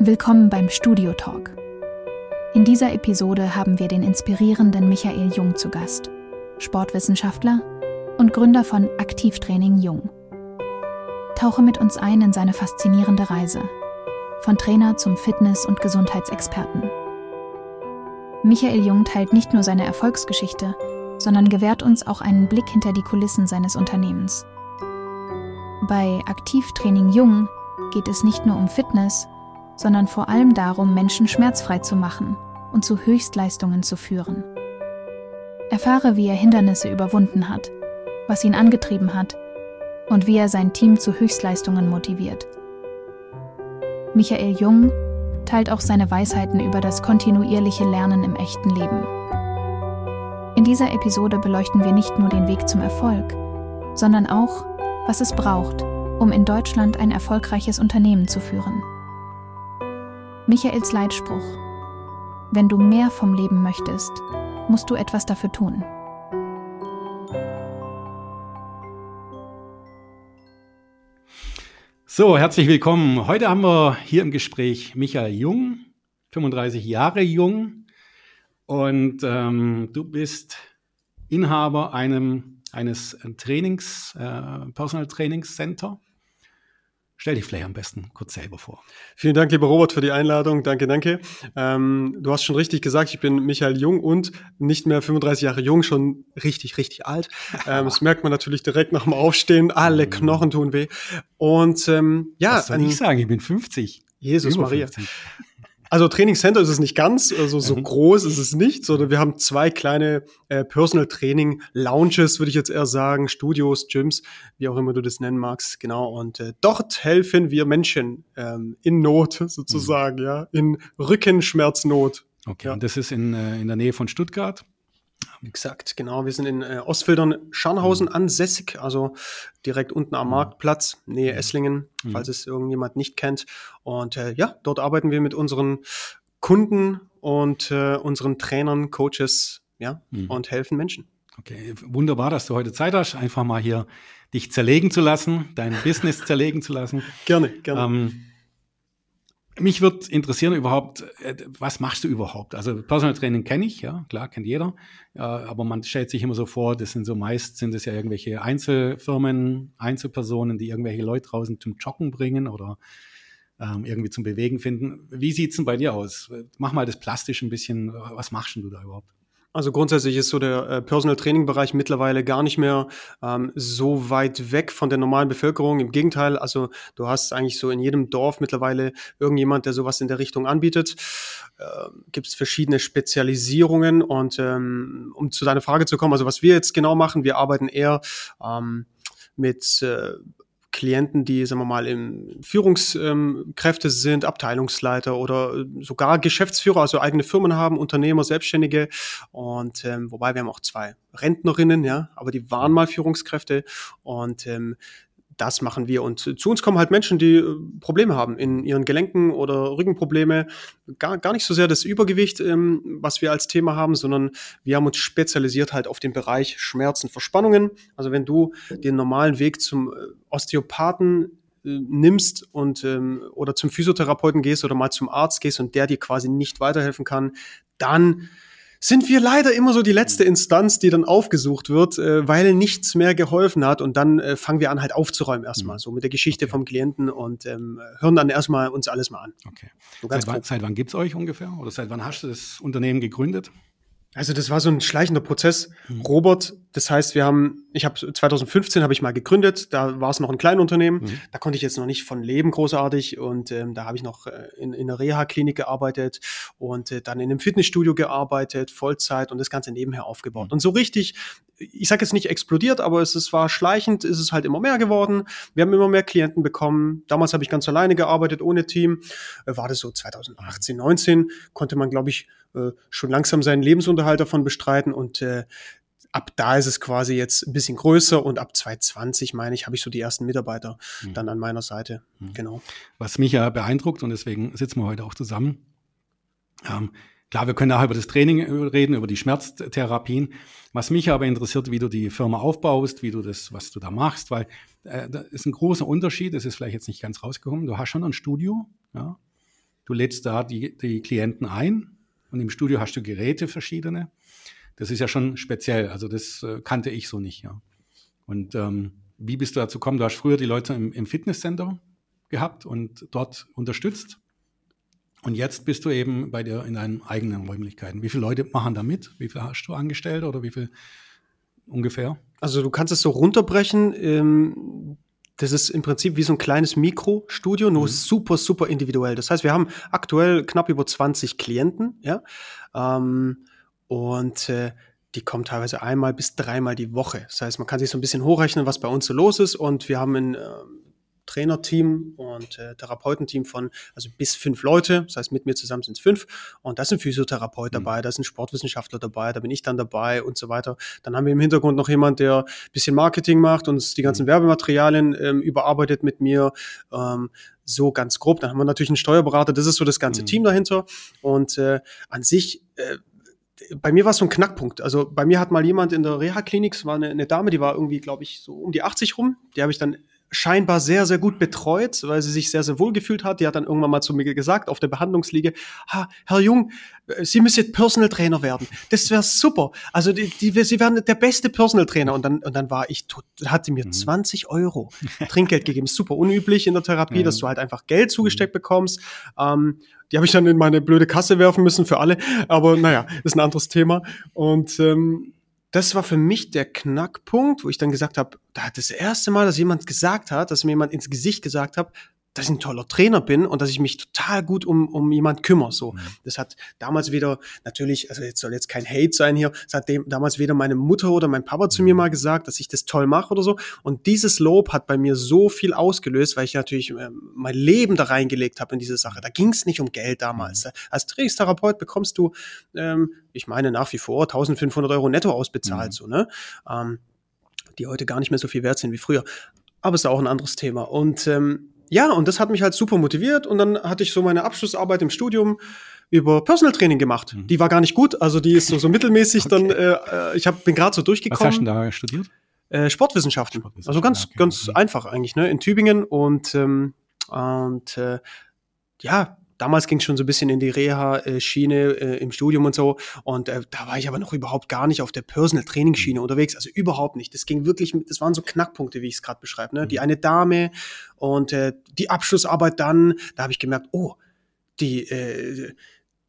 Willkommen beim Studio Talk. In dieser Episode haben wir den inspirierenden Michael Jung zu Gast, Sportwissenschaftler und Gründer von Aktivtraining Jung. Tauche mit uns ein in seine faszinierende Reise, von Trainer zum Fitness- und Gesundheitsexperten. Michael Jung teilt nicht nur seine Erfolgsgeschichte, sondern gewährt uns auch einen Blick hinter die Kulissen seines Unternehmens. Bei Aktivtraining Jung geht es nicht nur um Fitness, sondern vor allem darum, Menschen schmerzfrei zu machen und zu Höchstleistungen zu führen. Erfahre, wie er Hindernisse überwunden hat, was ihn angetrieben hat und wie er sein Team zu Höchstleistungen motiviert. Michael Jung teilt auch seine Weisheiten über das kontinuierliche Lernen im echten Leben. In dieser Episode beleuchten wir nicht nur den Weg zum Erfolg, sondern auch, was es braucht, um in Deutschland ein erfolgreiches Unternehmen zu führen. Michaels Leitspruch. Wenn du mehr vom Leben möchtest, musst du etwas dafür tun. So, herzlich willkommen. Heute haben wir hier im Gespräch Michael Jung, 35 Jahre jung. Und ähm, du bist Inhaber einem, eines Trainings, äh, Personal Trainings Center Stell dich vielleicht am besten kurz selber vor. Vielen Dank, lieber Robert, für die Einladung. Danke, danke. Ähm, du hast schon richtig gesagt, ich bin Michael Jung und nicht mehr 35 Jahre jung, schon richtig, richtig alt. Ähm, das merkt man natürlich direkt nach dem Aufstehen. Alle mhm. Knochen tun weh. Und ähm, ja. Was soll ich sagen? Ich bin 50. Jesus Maria. 50. Also Trainingscenter ist es nicht ganz, also so mhm. groß ist es nicht, sondern wir haben zwei kleine äh, Personal Training Lounges, würde ich jetzt eher sagen, Studios, Gyms, wie auch immer du das nennen magst, genau. Und äh, dort helfen wir Menschen ähm, in Not sozusagen, mhm. ja, in Rückenschmerznot. Okay, ja. und das ist in, äh, in der Nähe von Stuttgart? Exakt, genau. Wir sind in äh, Ostfildern, Scharnhausen mhm. ansässig, also direkt unten am mhm. Marktplatz, Nähe mhm. Esslingen, mhm. falls es irgendjemand nicht kennt. Und äh, ja, dort arbeiten wir mit unseren Kunden und äh, unseren Trainern, Coaches, ja, mhm. und helfen Menschen. Okay, wunderbar, dass du heute Zeit hast, einfach mal hier dich zerlegen zu lassen, dein Business zerlegen zu lassen. Gerne, gerne. Ähm, mich würde interessieren überhaupt, äh, was machst du überhaupt? Also Personal Training kenne ich, ja, klar, kennt jeder. aber man stellt sich immer so vor, das sind so meist sind es ja irgendwelche Einzelfirmen, Einzelpersonen, die irgendwelche Leute draußen zum Joggen bringen oder ähm, irgendwie zum Bewegen finden. Wie sieht's denn bei dir aus? Mach mal das plastisch ein bisschen. Was machst denn du da überhaupt? Also grundsätzlich ist so der äh, Personal Training Bereich mittlerweile gar nicht mehr ähm, so weit weg von der normalen Bevölkerung. Im Gegenteil, also du hast eigentlich so in jedem Dorf mittlerweile irgendjemand, der sowas in der Richtung anbietet. Äh, Gibt es verschiedene Spezialisierungen und ähm, um zu deiner Frage zu kommen, also was wir jetzt genau machen, wir arbeiten eher ähm, mit äh, Klienten, die, sagen wir mal, im Führungskräfte sind, Abteilungsleiter oder sogar Geschäftsführer, also eigene Firmen haben, Unternehmer, Selbstständige. Und ähm, wobei wir haben auch zwei Rentnerinnen, ja, aber die waren mal Führungskräfte und ähm, das machen wir. Und zu uns kommen halt Menschen, die äh, Probleme haben in ihren Gelenken oder Rückenprobleme. Gar, gar nicht so sehr das Übergewicht, ähm, was wir als Thema haben, sondern wir haben uns spezialisiert halt auf den Bereich Schmerzen, Verspannungen. Also wenn du den normalen Weg zum äh, Osteopathen äh, nimmst und ähm, oder zum Physiotherapeuten gehst oder mal zum Arzt gehst und der dir quasi nicht weiterhelfen kann, dann sind wir leider immer so die letzte Instanz, die dann aufgesucht wird, äh, weil nichts mehr geholfen hat. Und dann äh, fangen wir an, halt aufzuräumen erstmal, mhm. so mit der Geschichte okay. vom Klienten und ähm, hören dann erstmal uns alles mal an. Okay. So seit, wann, seit wann gibt es euch ungefähr? Oder seit wann hast du das Unternehmen gegründet? Also das war so ein schleichender Prozess. Mhm. Robert, das heißt, wir haben, ich habe 2015 habe ich mal gegründet, da war es noch ein Kleinunternehmen, mhm. da konnte ich jetzt noch nicht von leben großartig und ähm, da habe ich noch äh, in, in einer Reha-Klinik gearbeitet und äh, dann in einem Fitnessstudio gearbeitet, Vollzeit und das Ganze nebenher aufgebaut. Mhm. Und so richtig, ich sage jetzt nicht explodiert, aber es, es war schleichend, ist es halt immer mehr geworden. Wir haben immer mehr Klienten bekommen. Damals habe ich ganz alleine gearbeitet, ohne Team. Äh, war das so 2018, 19, konnte man, glaube ich, äh, schon langsam seinen Lebensunterhalt davon bestreiten und äh, ab da ist es quasi jetzt ein bisschen größer und ab 2020, meine ich, habe ich so die ersten Mitarbeiter mhm. dann an meiner Seite. Mhm. Genau. Was mich ja beeindruckt und deswegen sitzen wir heute auch zusammen. Ähm, klar, wir können nachher über das Training reden, über die Schmerztherapien. Was mich aber interessiert, wie du die Firma aufbaust, wie du das, was du da machst, weil äh, da ist ein großer Unterschied, das ist vielleicht jetzt nicht ganz rausgekommen. Du hast schon ein Studio, ja, du lädst da die, die Klienten ein und im Studio hast du Geräte verschiedene. Das ist ja schon speziell, also das äh, kannte ich so nicht, ja. Und ähm, wie bist du dazu gekommen? Du hast früher die Leute im, im Fitnesscenter gehabt und dort unterstützt. Und jetzt bist du eben bei dir in deinen eigenen Räumlichkeiten. Wie viele Leute machen da mit? Wie viele hast du angestellt oder wie viel ungefähr? Also du kannst es so runterbrechen. Ähm, das ist im Prinzip wie so ein kleines Mikrostudio, nur mhm. super, super individuell. Das heißt, wir haben aktuell knapp über 20 Klienten, ja. Ähm, und äh, die kommen teilweise einmal bis dreimal die Woche. Das heißt, man kann sich so ein bisschen hochrechnen, was bei uns so los ist. Und wir haben ein äh, Trainerteam und äh, Therapeutenteam von also bis fünf Leute. Das heißt, mit mir zusammen sind es fünf. Und da ist ein Physiotherapeut mhm. dabei, da ist ein Sportwissenschaftler dabei, da bin ich dann dabei und so weiter. Dann haben wir im Hintergrund noch jemand, der ein bisschen Marketing macht und die ganzen mhm. Werbematerialien ähm, überarbeitet mit mir. Ähm, so ganz grob. Dann haben wir natürlich einen Steuerberater, das ist so das ganze mhm. Team dahinter. Und äh, an sich äh, bei mir war es so ein Knackpunkt. Also bei mir hat mal jemand in der Reha-Klinik, es war eine, eine, Dame, die war irgendwie, glaube ich, so um die 80 rum. Die habe ich dann scheinbar sehr, sehr gut betreut, weil sie sich sehr, sehr wohl gefühlt hat. Die hat dann irgendwann mal zu mir gesagt, auf der Behandlungsliege, ha, Herr Jung, äh, Sie müssen jetzt Personal Trainer werden. Das wäre super. Also die, die, Sie werden der beste Personal Trainer. Und dann, und dann war ich, tot, hat sie mir mhm. 20 Euro Trinkgeld gegeben. Super unüblich in der Therapie, mhm. dass du halt einfach Geld zugesteckt mhm. bekommst. Ähm, die habe ich dann in meine blöde Kasse werfen müssen für alle. Aber naja, ist ein anderes Thema. Und ähm, das war für mich der Knackpunkt, wo ich dann gesagt habe, da hat das erste Mal, dass jemand gesagt hat, dass mir jemand ins Gesicht gesagt hat, dass ich ein toller Trainer bin und dass ich mich total gut um, um jemand kümmere. So, mhm. das hat damals wieder natürlich, also jetzt soll jetzt kein Hate sein hier, das hat dem, damals weder meine Mutter oder mein Papa zu mir mhm. mal gesagt, dass ich das toll mache oder so. Und dieses Lob hat bei mir so viel ausgelöst, weil ich natürlich äh, mein Leben da reingelegt habe in diese Sache. Da ging es nicht um Geld damals. Mhm. Als Trainingstherapeut bekommst du, ähm, ich meine nach wie vor 1500 Euro netto ausbezahlt, mhm. so ne. Ähm, die heute gar nicht mehr so viel wert sind wie früher. Aber es ist auch ein anderes Thema. Und ähm, ja, und das hat mich halt super motiviert. Und dann hatte ich so meine Abschlussarbeit im Studium über Personal Training gemacht. Mhm. Die war gar nicht gut, also die ist so, so mittelmäßig. okay. Dann, äh, ich hab, bin gerade so durchgekommen. Was hast du da studiert? Äh, Sportwissenschaften. Sportwissenschaften. Also ganz, okay. ganz mhm. einfach eigentlich, ne? In Tübingen und ähm, und äh, ja, damals ging es schon so ein bisschen in die Reha-Schiene äh, im Studium und so. Und äh, da war ich aber noch überhaupt gar nicht auf der Personal-Training-Schiene mhm. unterwegs. Also überhaupt nicht. Das ging wirklich, das waren so Knackpunkte, wie ich es gerade beschreibe. Ne? Die mhm. eine Dame und äh, die Abschlussarbeit dann, da habe ich gemerkt, oh, die, äh,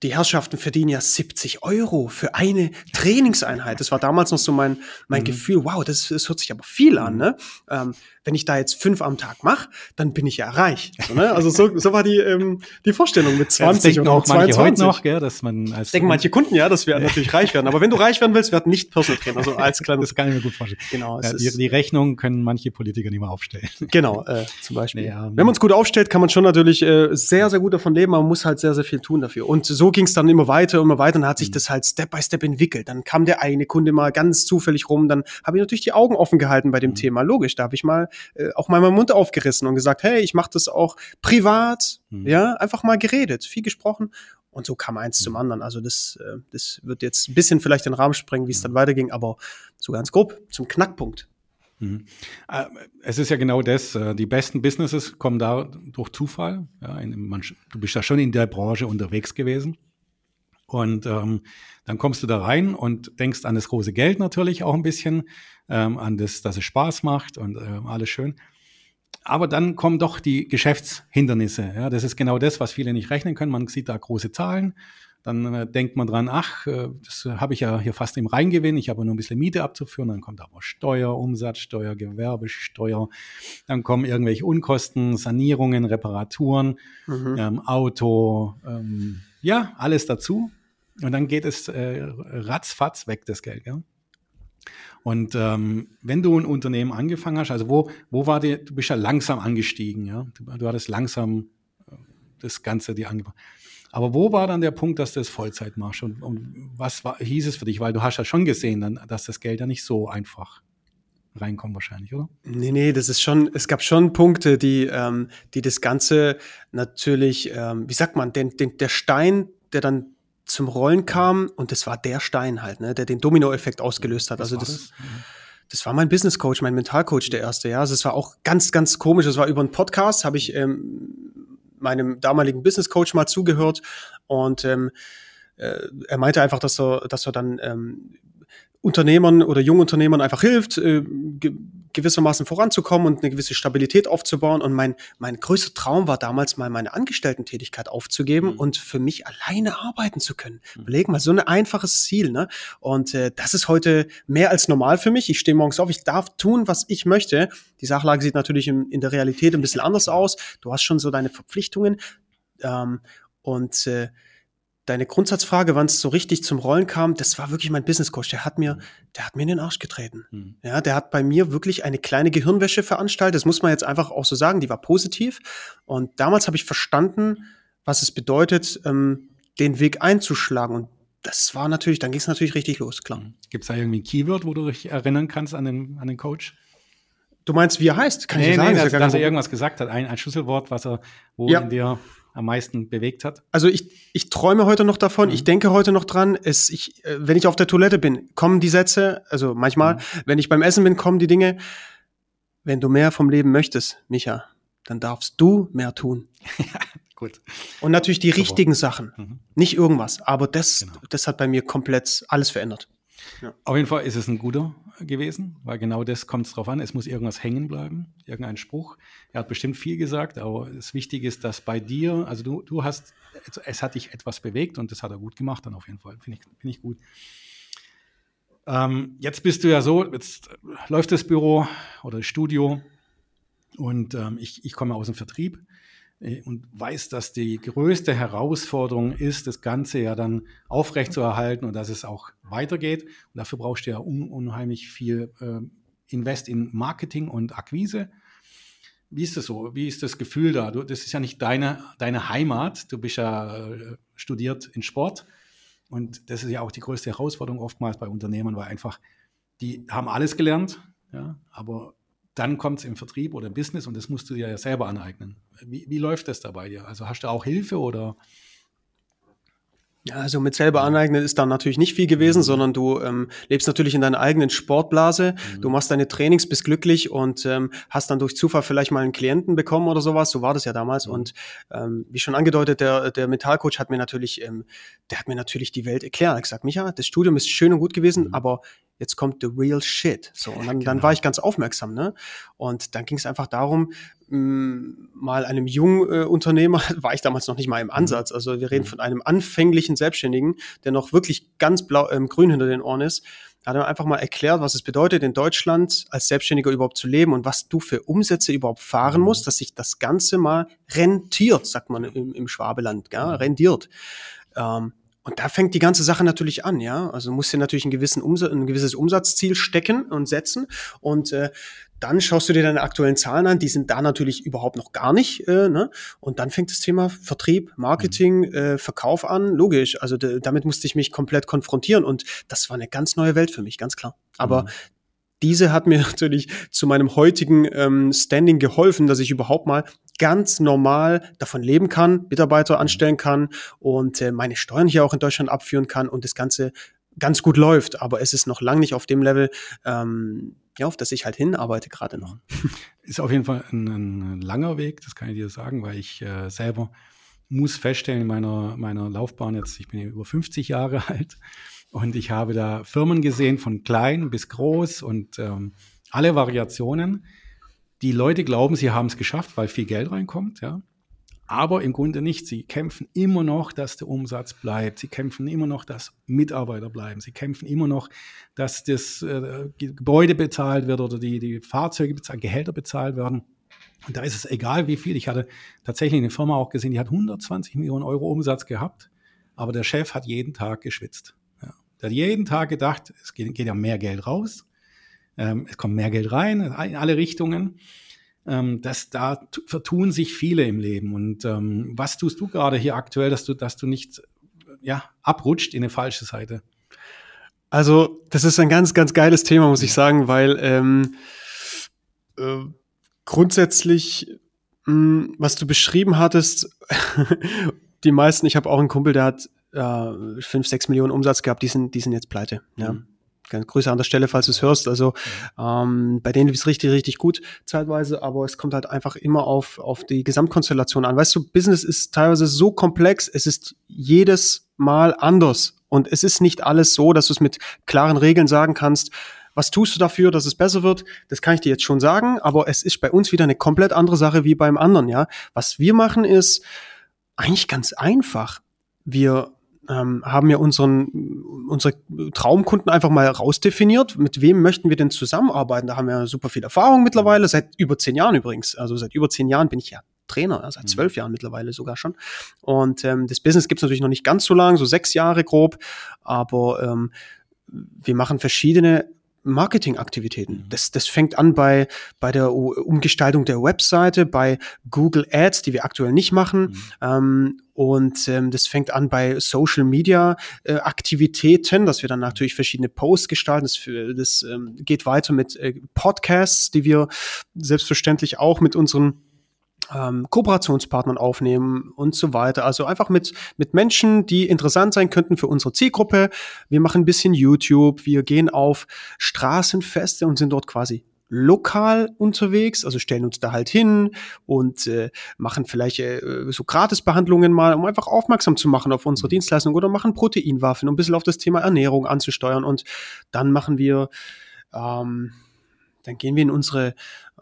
die Herrschaften verdienen ja 70 Euro für eine Trainingseinheit. Das war damals noch so mein, mein mhm. Gefühl, wow, das, das hört sich aber viel an. Ne? Ähm, wenn ich da jetzt fünf am Tag mache, dann bin ich ja reich. So, ne? Also so, so war die, ähm, die Vorstellung mit 20 ja, oder 22. Heute noch, gell, dass man als denken manche Kunden ja, dass wir natürlich reich werden. Aber wenn du reich werden willst, werden nicht Personal Trainer. Also als kleines. Das kann ich mir gut vorstellen. Genau. Ja, die, die Rechnung können manche Politiker nicht mehr aufstellen. Genau, äh, zum Beispiel. Ja, wenn man es gut aufstellt, kann man schon natürlich äh, sehr, sehr gut davon leben, man muss halt sehr, sehr viel tun dafür. Und so ging es dann immer weiter, immer weiter. Und dann hat sich mhm. das halt Step by Step entwickelt. Dann kam der eine Kunde mal ganz zufällig rum. Dann habe ich natürlich die Augen offen gehalten bei dem mhm. Thema. Logisch, da habe ich mal äh, auch mal meinen Mund aufgerissen und gesagt, hey, ich mache das auch privat. Mhm. Ja, einfach mal geredet, viel gesprochen. Und so kam eins mhm. zum anderen. Also das, äh, das wird jetzt ein bisschen vielleicht den Rahmen sprengen, wie es dann weiterging, aber so ganz grob zum Knackpunkt. Mhm. Äh, es ist ja genau das. Äh, die besten Businesses kommen da durch Zufall. Du bist ja schon in der Branche unterwegs gewesen. Und ähm, dann kommst du da rein und denkst an das große Geld natürlich auch ein bisschen, ähm, an das, dass es Spaß macht und äh, alles schön. Aber dann kommen doch die Geschäftshindernisse. Das ist genau das, was viele nicht rechnen können. Man sieht da große Zahlen dann äh, denkt man dran, ach, äh, das habe ich ja hier fast im Reingewinn, ich habe nur ein bisschen Miete abzuführen, dann kommt aber Steuer, Umsatzsteuer, Gewerbesteuer, dann kommen irgendwelche Unkosten, Sanierungen, Reparaturen, mhm. ähm, Auto, ähm, ja, alles dazu. Und dann geht es äh, ratzfatz weg, das Geld. Ja? Und ähm, wenn du ein Unternehmen angefangen hast, also wo, wo war dir, du bist ja langsam angestiegen, ja, du, du hattest langsam äh, das Ganze dir angefangen. Aber wo war dann der Punkt, dass du es Vollzeit machst? Und, und was war, hieß es für dich? Weil du hast ja schon gesehen, dann, dass das Geld ja nicht so einfach reinkommt wahrscheinlich, oder? Nee, nee, das ist schon, es gab schon Punkte, die, ähm, die das Ganze natürlich, ähm, wie sagt man, den, den, der Stein, der dann zum Rollen kam, und das war der Stein halt, ne, der den Dominoeffekt ausgelöst hat. Was also das, das? das war mein Business Coach, mein Mentalcoach, der erste, ja. Also es war auch ganz, ganz komisch. Es war über einen Podcast, habe ich ähm, meinem damaligen Business Coach mal zugehört. Und ähm, äh, er meinte einfach, dass er, dass er dann ähm, Unternehmern oder Jungunternehmern einfach hilft, äh, ge gewissermaßen voranzukommen und eine gewisse Stabilität aufzubauen. Und mein, mein größter Traum war damals mal meine Angestellten-Tätigkeit aufzugeben mhm. und für mich alleine arbeiten zu können. Mhm. Überleg mal, so ein einfaches Ziel. Ne? Und äh, das ist heute mehr als normal für mich. Ich stehe morgens auf, ich darf tun, was ich möchte. Die Sachlage sieht natürlich in, in der Realität ein bisschen anders aus. Du hast schon so deine Verpflichtungen. Ähm, und äh, deine Grundsatzfrage, wann es so richtig zum Rollen kam, das war wirklich mein Business Coach. Der hat mir, mhm. der hat mir in den Arsch getreten. Mhm. Ja, der hat bei mir wirklich eine kleine Gehirnwäsche veranstaltet. Das muss man jetzt einfach auch so sagen. Die war positiv. Und damals habe ich verstanden, was es bedeutet, ähm, den Weg einzuschlagen. Und das war natürlich, dann ging es natürlich richtig los, klar. Mhm. Gibt es da irgendwie ein Keyword, wo du dich erinnern kannst an den, an den Coach? Du meinst, wie er heißt? Kann nee, ich sagen? Nee, dass, dass er irgendwas gesagt hat, ein, ein Schlüsselwort, was er, wo ja. in dir am meisten bewegt hat? Also ich, ich träume heute noch davon, mhm. ich denke heute noch dran. Es, ich, äh, wenn ich auf der Toilette bin, kommen die Sätze, also manchmal, mhm. wenn ich beim Essen bin, kommen die Dinge. Wenn du mehr vom Leben möchtest, Micha, dann darfst du mehr tun. ja, gut. Und natürlich die Super. richtigen Sachen, mhm. nicht irgendwas. Aber das, genau. das hat bei mir komplett alles verändert. Auf jeden Fall ist es ein guter gewesen, weil genau das kommt es drauf an. Es muss irgendwas hängen bleiben, irgendein Spruch. Er hat bestimmt viel gesagt, aber das Wichtige ist, dass bei dir, also du, du hast, es hat dich etwas bewegt und das hat er gut gemacht dann auf jeden Fall. Finde ich, find ich gut. Ähm, jetzt bist du ja so, jetzt läuft das Büro oder das Studio und ähm, ich, ich komme aus dem Vertrieb. Äh, und weiß, dass die größte Herausforderung ist, das Ganze ja dann aufrechtzuerhalten und dass es auch weitergeht. Und dafür brauchst du ja un unheimlich viel äh, Invest in Marketing und Akquise. Wie ist das so? Wie ist das Gefühl da? Du, das ist ja nicht deine, deine Heimat. Du bist ja äh, studiert in Sport. Und das ist ja auch die größte Herausforderung oftmals bei Unternehmern, weil einfach die haben alles gelernt, ja, aber dann kommt es im Vertrieb oder im Business und das musst du dir ja selber aneignen. Wie, wie läuft das da bei dir? Also hast du auch Hilfe oder? Ja, also mit selber aneignen ist da natürlich nicht viel gewesen, mhm. sondern du ähm, lebst natürlich in deiner eigenen Sportblase. Mhm. Du machst deine Trainings, bist glücklich und ähm, hast dann durch Zufall vielleicht mal einen Klienten bekommen oder sowas. So war das ja damals. Mhm. Und ähm, wie schon angedeutet, der, der Metallcoach hat mir natürlich, ähm, der hat mir natürlich die Welt erklärt. Er hat gesagt, Micha, das Studium ist schön und gut gewesen, mhm. aber jetzt kommt the real shit. So, und dann, genau. dann war ich ganz aufmerksam, ne? Und dann ging es einfach darum, mh, mm, mal einem jungen äh, Unternehmer, war ich damals noch nicht mal im mhm. Ansatz, also wir reden mhm. von einem anfänglichen Selbstständigen, der noch wirklich ganz blau, ähm, grün hinter den Ohren ist, hat er einfach mal erklärt, was es bedeutet, in Deutschland als Selbstständiger überhaupt zu leben und was du für Umsätze überhaupt fahren mhm. musst, dass sich das Ganze mal rentiert, sagt man im, im Schwabeland, gell? rendiert. Ähm, und da fängt die ganze Sache natürlich an, ja. Also musst du natürlich einen gewissen Umsatz, ein gewisses Umsatzziel stecken und setzen. Und äh, dann schaust du dir deine aktuellen Zahlen an, die sind da natürlich überhaupt noch gar nicht. Äh, ne? Und dann fängt das Thema Vertrieb, Marketing, mhm. äh, Verkauf an. Logisch. Also damit musste ich mich komplett konfrontieren und das war eine ganz neue Welt für mich, ganz klar. Aber mhm diese hat mir natürlich zu meinem heutigen ähm, Standing geholfen, dass ich überhaupt mal ganz normal davon leben kann, Mitarbeiter mhm. anstellen kann und äh, meine Steuern hier auch in Deutschland abführen kann und das Ganze ganz gut läuft. Aber es ist noch lange nicht auf dem Level, ähm, ja, auf das ich halt hinarbeite gerade noch. Ist auf jeden Fall ein, ein, langer Weg, das kann ich dir sagen, weil ich äh, selber muss feststellen in meiner, meiner Laufbahn jetzt, ich bin ja über 50 Jahre alt, und ich habe da Firmen gesehen, von klein bis groß und ähm, alle Variationen. Die Leute glauben, sie haben es geschafft, weil viel Geld reinkommt, ja. Aber im Grunde nicht. Sie kämpfen immer noch, dass der Umsatz bleibt. Sie kämpfen immer noch, dass Mitarbeiter bleiben. Sie kämpfen immer noch, dass das äh, Gebäude bezahlt wird oder die, die Fahrzeuge bezahlt, Gehälter bezahlt werden. Und da ist es egal, wie viel. Ich hatte tatsächlich eine Firma auch gesehen, die hat 120 Millionen Euro Umsatz gehabt, aber der Chef hat jeden Tag geschwitzt. Der hat jeden Tag gedacht, es geht, geht ja mehr Geld raus, ähm, es kommt mehr Geld rein, in alle Richtungen. Ähm, das, da vertun sich viele im Leben. Und ähm, was tust du gerade hier aktuell, dass du, dass du nicht ja, abrutscht in eine falsche Seite? Also, das ist ein ganz, ganz geiles Thema, muss ich sagen, weil ähm, äh, grundsätzlich, mh, hm, was du beschrieben hattest, die meisten, ich habe auch einen Kumpel, der hat äh, 5, 6 Millionen Umsatz gehabt, die sind, die sind jetzt pleite. Ja. Mhm. Grüße an der Stelle, falls du es hörst. Also ähm, bei denen ist es richtig, richtig gut zeitweise, aber es kommt halt einfach immer auf, auf die Gesamtkonstellation an. Weißt du, Business ist teilweise so komplex, es ist jedes Mal anders. Und es ist nicht alles so, dass du es mit klaren Regeln sagen kannst, was tust du dafür, dass es besser wird? Das kann ich dir jetzt schon sagen, aber es ist bei uns wieder eine komplett andere Sache wie beim anderen, ja. Was wir machen ist eigentlich ganz einfach. Wir ähm, haben ja unseren, unsere Traumkunden einfach mal rausdefiniert. Mit wem möchten wir denn zusammenarbeiten? Da haben wir super viel Erfahrung mittlerweile, seit über zehn Jahren übrigens. Also seit über zehn Jahren bin ich ja Trainer, ja, seit mhm. zwölf Jahren mittlerweile sogar schon. Und ähm, das Business gibt es natürlich noch nicht ganz so lang, so sechs Jahre grob, aber ähm, wir machen verschiedene Marketingaktivitäten. Mhm. Das, das fängt an bei, bei der Umgestaltung der Webseite, bei Google Ads, die wir aktuell nicht machen. Mhm. Ähm, und ähm, das fängt an bei Social Media äh, Aktivitäten, dass wir dann natürlich verschiedene Posts gestalten. Das, das ähm, geht weiter mit äh, Podcasts, die wir selbstverständlich auch mit unseren ähm, Kooperationspartnern aufnehmen und so weiter. Also einfach mit, mit Menschen, die interessant sein könnten für unsere Zielgruppe. Wir machen ein bisschen YouTube, wir gehen auf Straßenfeste und sind dort quasi lokal unterwegs, also stellen uns da halt hin und äh, machen vielleicht äh, so Gratisbehandlungen mal, um einfach aufmerksam zu machen auf unsere mhm. Dienstleistung oder machen Proteinwaffen, um ein bisschen auf das Thema Ernährung anzusteuern und dann machen wir ähm, dann gehen wir in unsere,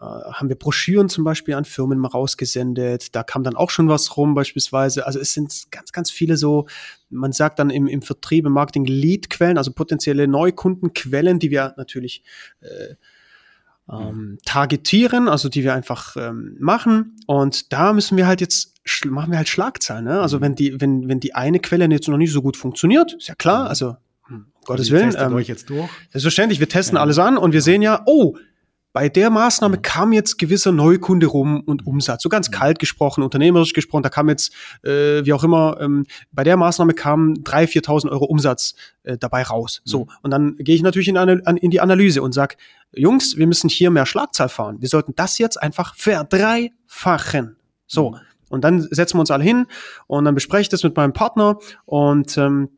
äh, haben wir Broschüren zum Beispiel an Firmen mal rausgesendet. Da kam dann auch schon was rum beispielsweise. Also es sind ganz, ganz viele so, man sagt dann im, im Vertrieb, im Marketing Lead-Quellen, also potenzielle Neukundenquellen, die wir natürlich äh, ähm, targetieren, also die wir einfach ähm, machen. Und da müssen wir halt jetzt machen wir halt Schlagzeilen. Ne? Also mhm. wenn die, wenn, wenn die eine Quelle jetzt noch nicht so gut funktioniert, ist ja klar, mhm. also Gottes Willen. Ähm, euch jetzt durch. Selbstverständlich, wir testen ja. alles an und wir sehen ja, oh, bei der Maßnahme kam jetzt gewisser Neukunde rum und Umsatz. So ganz kalt gesprochen, unternehmerisch gesprochen, da kam jetzt, äh, wie auch immer, ähm, bei der Maßnahme kamen 3.000, 4.000 Euro Umsatz äh, dabei raus. So, mhm. und dann gehe ich natürlich in, eine, in die Analyse und sag, Jungs, wir müssen hier mehr Schlagzahl fahren. Wir sollten das jetzt einfach verdreifachen. So, und dann setzen wir uns alle hin und dann bespreche ich das mit meinem Partner und ähm,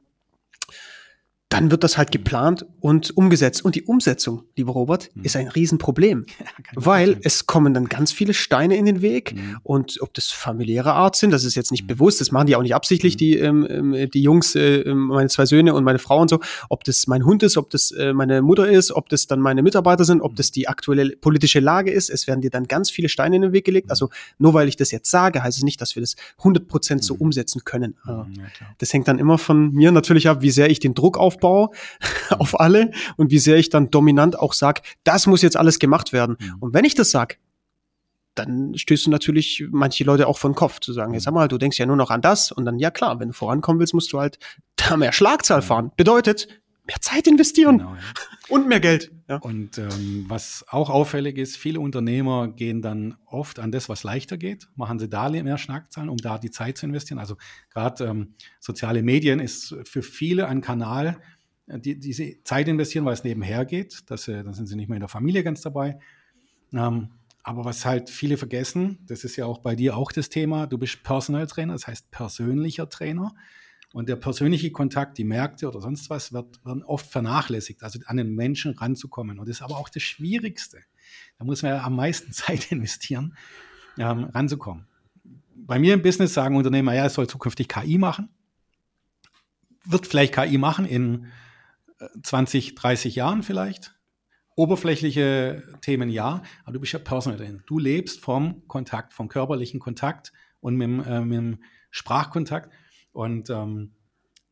dann wird das halt geplant und umgesetzt. Und die Umsetzung, lieber Robert, mhm. ist ein Riesenproblem, ja, weil es kommen dann ganz viele Steine in den Weg. Mhm. Und ob das familiäre Art sind, das ist jetzt nicht mhm. bewusst, das machen die auch nicht absichtlich, mhm. die, ähm, ähm, die Jungs, äh, meine zwei Söhne und meine Frau und so. Ob das mein Hund ist, ob das äh, meine Mutter ist, ob das dann meine Mitarbeiter sind, ob mhm. das die aktuelle politische Lage ist. Es werden dir dann ganz viele Steine in den Weg gelegt. Mhm. Also nur weil ich das jetzt sage, heißt es nicht, dass wir das 100 Prozent so umsetzen können. Ja, das hängt dann immer von mir natürlich ab, wie sehr ich den Druck auf aufbaue auf alle und wie sehr ich dann dominant auch sage, das muss jetzt alles gemacht werden. Mhm. Und wenn ich das sage, dann stößt du natürlich manche Leute auch von Kopf zu sagen, jetzt sag mal, du denkst ja nur noch an das und dann, ja klar, wenn du vorankommen willst, musst du halt da mehr Schlagzahl fahren. Bedeutet, mehr Zeit investieren genau, ja. und mehr Geld. Ja. Und ähm, was auch auffällig ist, viele Unternehmer gehen dann oft an das, was leichter geht, machen sie da mehr Schlagzahlen, um da die Zeit zu investieren. Also gerade ähm, soziale Medien ist für viele ein Kanal, die, diese Zeit investieren, weil es nebenher geht. Das, äh, dann sind sie nicht mehr in der Familie ganz dabei. Ähm, aber was halt viele vergessen, das ist ja auch bei dir auch das Thema, du bist Personal Trainer, das heißt persönlicher Trainer. Und der persönliche Kontakt, die Märkte oder sonst was, wird, werden oft vernachlässigt, also an den Menschen ranzukommen. Und das ist aber auch das Schwierigste. Da muss man ja am meisten Zeit investieren, ähm, ranzukommen. Bei mir im Business sagen Unternehmer, ja, es soll zukünftig KI machen. Wird vielleicht KI machen in 20, 30 Jahren vielleicht. Oberflächliche Themen ja, aber du bist ja Personal drin. Du lebst vom Kontakt, vom körperlichen Kontakt und mit, äh, mit dem Sprachkontakt. Und ähm,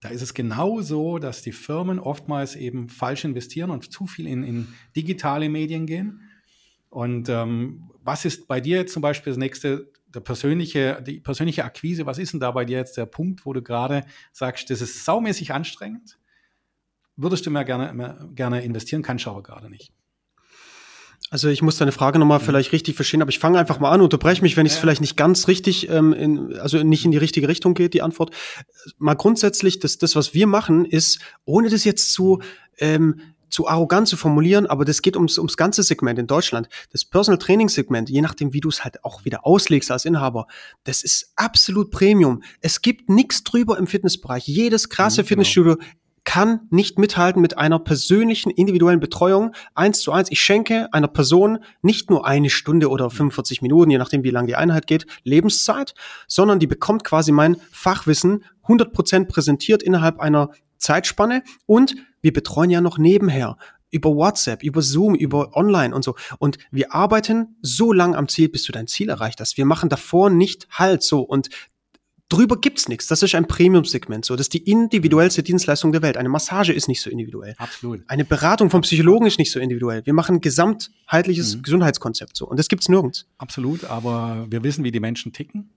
da ist es genau so, dass die Firmen oftmals eben falsch investieren und zu viel in, in digitale Medien gehen. Und ähm, was ist bei dir jetzt zum Beispiel das nächste, der persönliche, die persönliche Akquise? Was ist denn da bei dir jetzt der Punkt, wo du gerade sagst, das ist saumäßig anstrengend? würdest du mehr gerne, mehr gerne investieren, kannst du aber gerade nicht. Also ich muss deine Frage nochmal mhm. vielleicht richtig verstehen, aber ich fange einfach mal an, unterbreche mich, wenn ich es ja. vielleicht nicht ganz richtig, ähm, in, also nicht in die richtige Richtung geht, die Antwort. Mal grundsätzlich, das, das was wir machen, ist, ohne das jetzt zu, ähm, zu arrogant zu formulieren, aber das geht ums, ums ganze Segment in Deutschland. Das Personal Training Segment, je nachdem, wie du es halt auch wieder auslegst als Inhaber, das ist absolut Premium. Es gibt nichts drüber im Fitnessbereich. Jedes krasse mhm, genau. Fitnessstudio kann nicht mithalten mit einer persönlichen, individuellen Betreuung eins zu eins. Ich schenke einer Person nicht nur eine Stunde oder 45 Minuten, je nachdem, wie lange die Einheit geht, Lebenszeit, sondern die bekommt quasi mein Fachwissen 100 Prozent präsentiert innerhalb einer Zeitspanne und wir betreuen ja noch nebenher über WhatsApp, über Zoom, über Online und so. Und wir arbeiten so lang am Ziel, bis du dein Ziel erreicht hast. Wir machen davor nicht Halt so. Und drüber gibt's nichts. Das ist ein Premium-Segment. So, das ist die individuellste Dienstleistung der Welt. Eine Massage ist nicht so individuell. Absolut. Eine Beratung vom Psychologen ist nicht so individuell. Wir machen ein gesamtheitliches mhm. Gesundheitskonzept so. Und das gibt's nirgends. Absolut. Aber wir wissen, wie die Menschen ticken.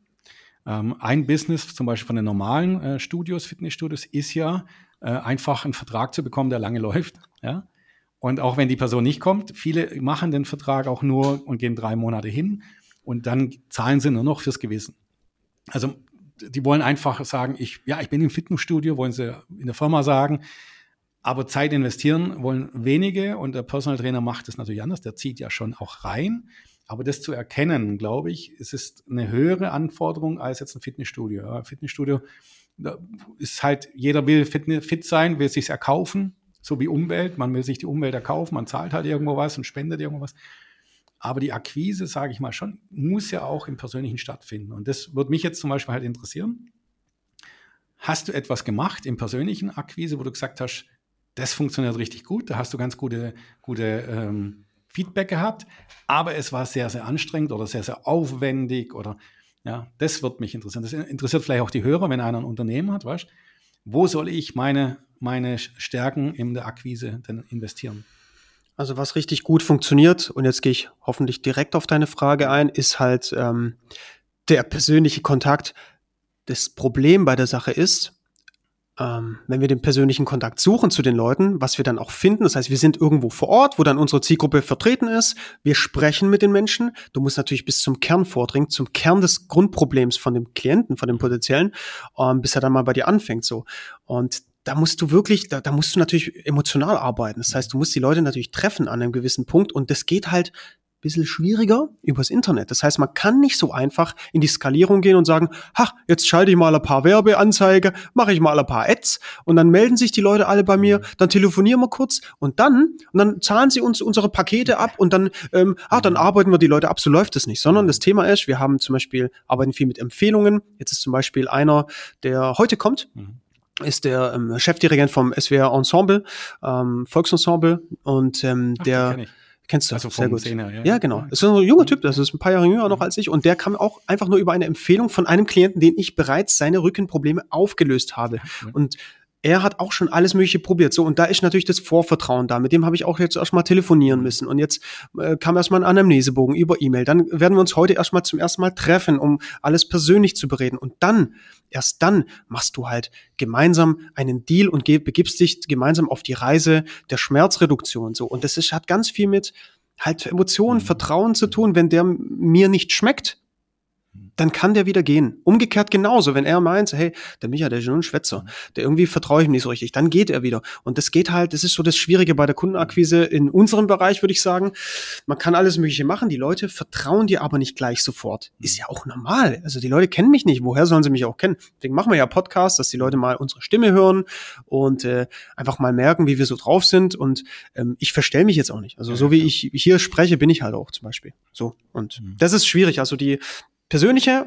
Ähm, ein Business, zum Beispiel von den normalen äh, Studios, Fitnessstudios, ist ja äh, einfach einen Vertrag zu bekommen, der lange läuft. Ja? Und auch wenn die Person nicht kommt, viele machen den Vertrag auch nur und gehen drei Monate hin und dann zahlen sie nur noch fürs Gewissen. Also die wollen einfach sagen, ich, ja, ich bin im Fitnessstudio, wollen sie in der Firma sagen, aber Zeit investieren wollen wenige und der Personal Trainer macht es natürlich anders, der zieht ja schon auch rein. Aber das zu erkennen, glaube ich, es ist eine höhere Anforderung als jetzt ein Fitnessstudio. Ja, Fitnessstudio ist halt, jeder will fit, sein, will sich erkaufen, so wie Umwelt. Man will sich die Umwelt erkaufen, man zahlt halt irgendwo was und spendet irgendwo was. Aber die Akquise, sage ich mal schon, muss ja auch im Persönlichen stattfinden. Und das würde mich jetzt zum Beispiel halt interessieren. Hast du etwas gemacht im persönlichen Akquise, wo du gesagt hast, das funktioniert richtig gut, da hast du ganz gute, gute ähm, Feedback gehabt, aber es war sehr, sehr anstrengend oder sehr, sehr aufwendig oder ja, das wird mich interessieren. Das interessiert vielleicht auch die Hörer, wenn einer ein Unternehmen hat, weißt wo soll ich meine meine Stärken in der Akquise denn investieren? Also was richtig gut funktioniert, und jetzt gehe ich hoffentlich direkt auf deine Frage ein, ist halt ähm, der persönliche Kontakt. Das Problem bei der Sache ist, ähm, wenn wir den persönlichen Kontakt suchen zu den Leuten, was wir dann auch finden, das heißt, wir sind irgendwo vor Ort, wo dann unsere Zielgruppe vertreten ist, wir sprechen mit den Menschen, du musst natürlich bis zum Kern vordringen, zum Kern des Grundproblems von dem Klienten, von dem potenziellen, ähm, bis er dann mal bei dir anfängt so. Und da musst du wirklich, da, da musst du natürlich emotional arbeiten. Das heißt, du musst die Leute natürlich treffen an einem gewissen Punkt und das geht halt bisschen schwieriger übers Internet. Das heißt, man kann nicht so einfach in die Skalierung gehen und sagen, ach, jetzt schalte ich mal ein paar Werbeanzeige, mache ich mal ein paar Ads und dann melden sich die Leute alle bei mir, mhm. dann telefonieren wir kurz und dann und dann zahlen sie uns unsere Pakete ab und dann, ähm, ach, dann mhm. arbeiten wir die Leute ab. So läuft es nicht, sondern mhm. das Thema ist, wir haben zum Beispiel arbeiten viel mit Empfehlungen. Jetzt ist zum Beispiel einer, der heute kommt. Ist der ähm, Chefdirigent vom SWR Ensemble, ähm, Volksensemble und ähm, Ach, der Kennst du? Also sehr gut. Szene, ja. ja, genau. Das ist ein junger Typ, das ist ein paar Jahre jünger noch als ich und der kam auch einfach nur über eine Empfehlung von einem Klienten, den ich bereits seine Rückenprobleme aufgelöst habe. Und er hat auch schon alles Mögliche probiert. So, und da ist natürlich das Vorvertrauen da. Mit dem habe ich auch jetzt erstmal telefonieren müssen. Und jetzt äh, kam erstmal ein Anamnesebogen über E-Mail. Dann werden wir uns heute erstmal zum ersten Mal treffen, um alles persönlich zu bereden. Und dann, erst dann machst du halt gemeinsam einen Deal und begibst dich gemeinsam auf die Reise der Schmerzreduktion. So. Und das ist, hat ganz viel mit halt Emotionen, mhm. Vertrauen zu tun. Wenn der mir nicht schmeckt, dann kann der wieder gehen. Umgekehrt genauso, wenn er meint, hey, der Micha, der ist nur ein Schwätzer, der irgendwie vertraue ich ihm nicht so richtig, dann geht er wieder. Und das geht halt, das ist so das Schwierige bei der Kundenakquise in unserem Bereich, würde ich sagen. Man kann alles Mögliche machen, die Leute vertrauen dir aber nicht gleich sofort. Ist ja auch normal. Also die Leute kennen mich nicht, woher sollen sie mich auch kennen? Deswegen machen wir ja Podcasts, dass die Leute mal unsere Stimme hören und äh, einfach mal merken, wie wir so drauf sind. Und ähm, ich verstelle mich jetzt auch nicht. Also so wie ich hier spreche, bin ich halt auch zum Beispiel. So. Und mhm. das ist schwierig. Also die, persönliche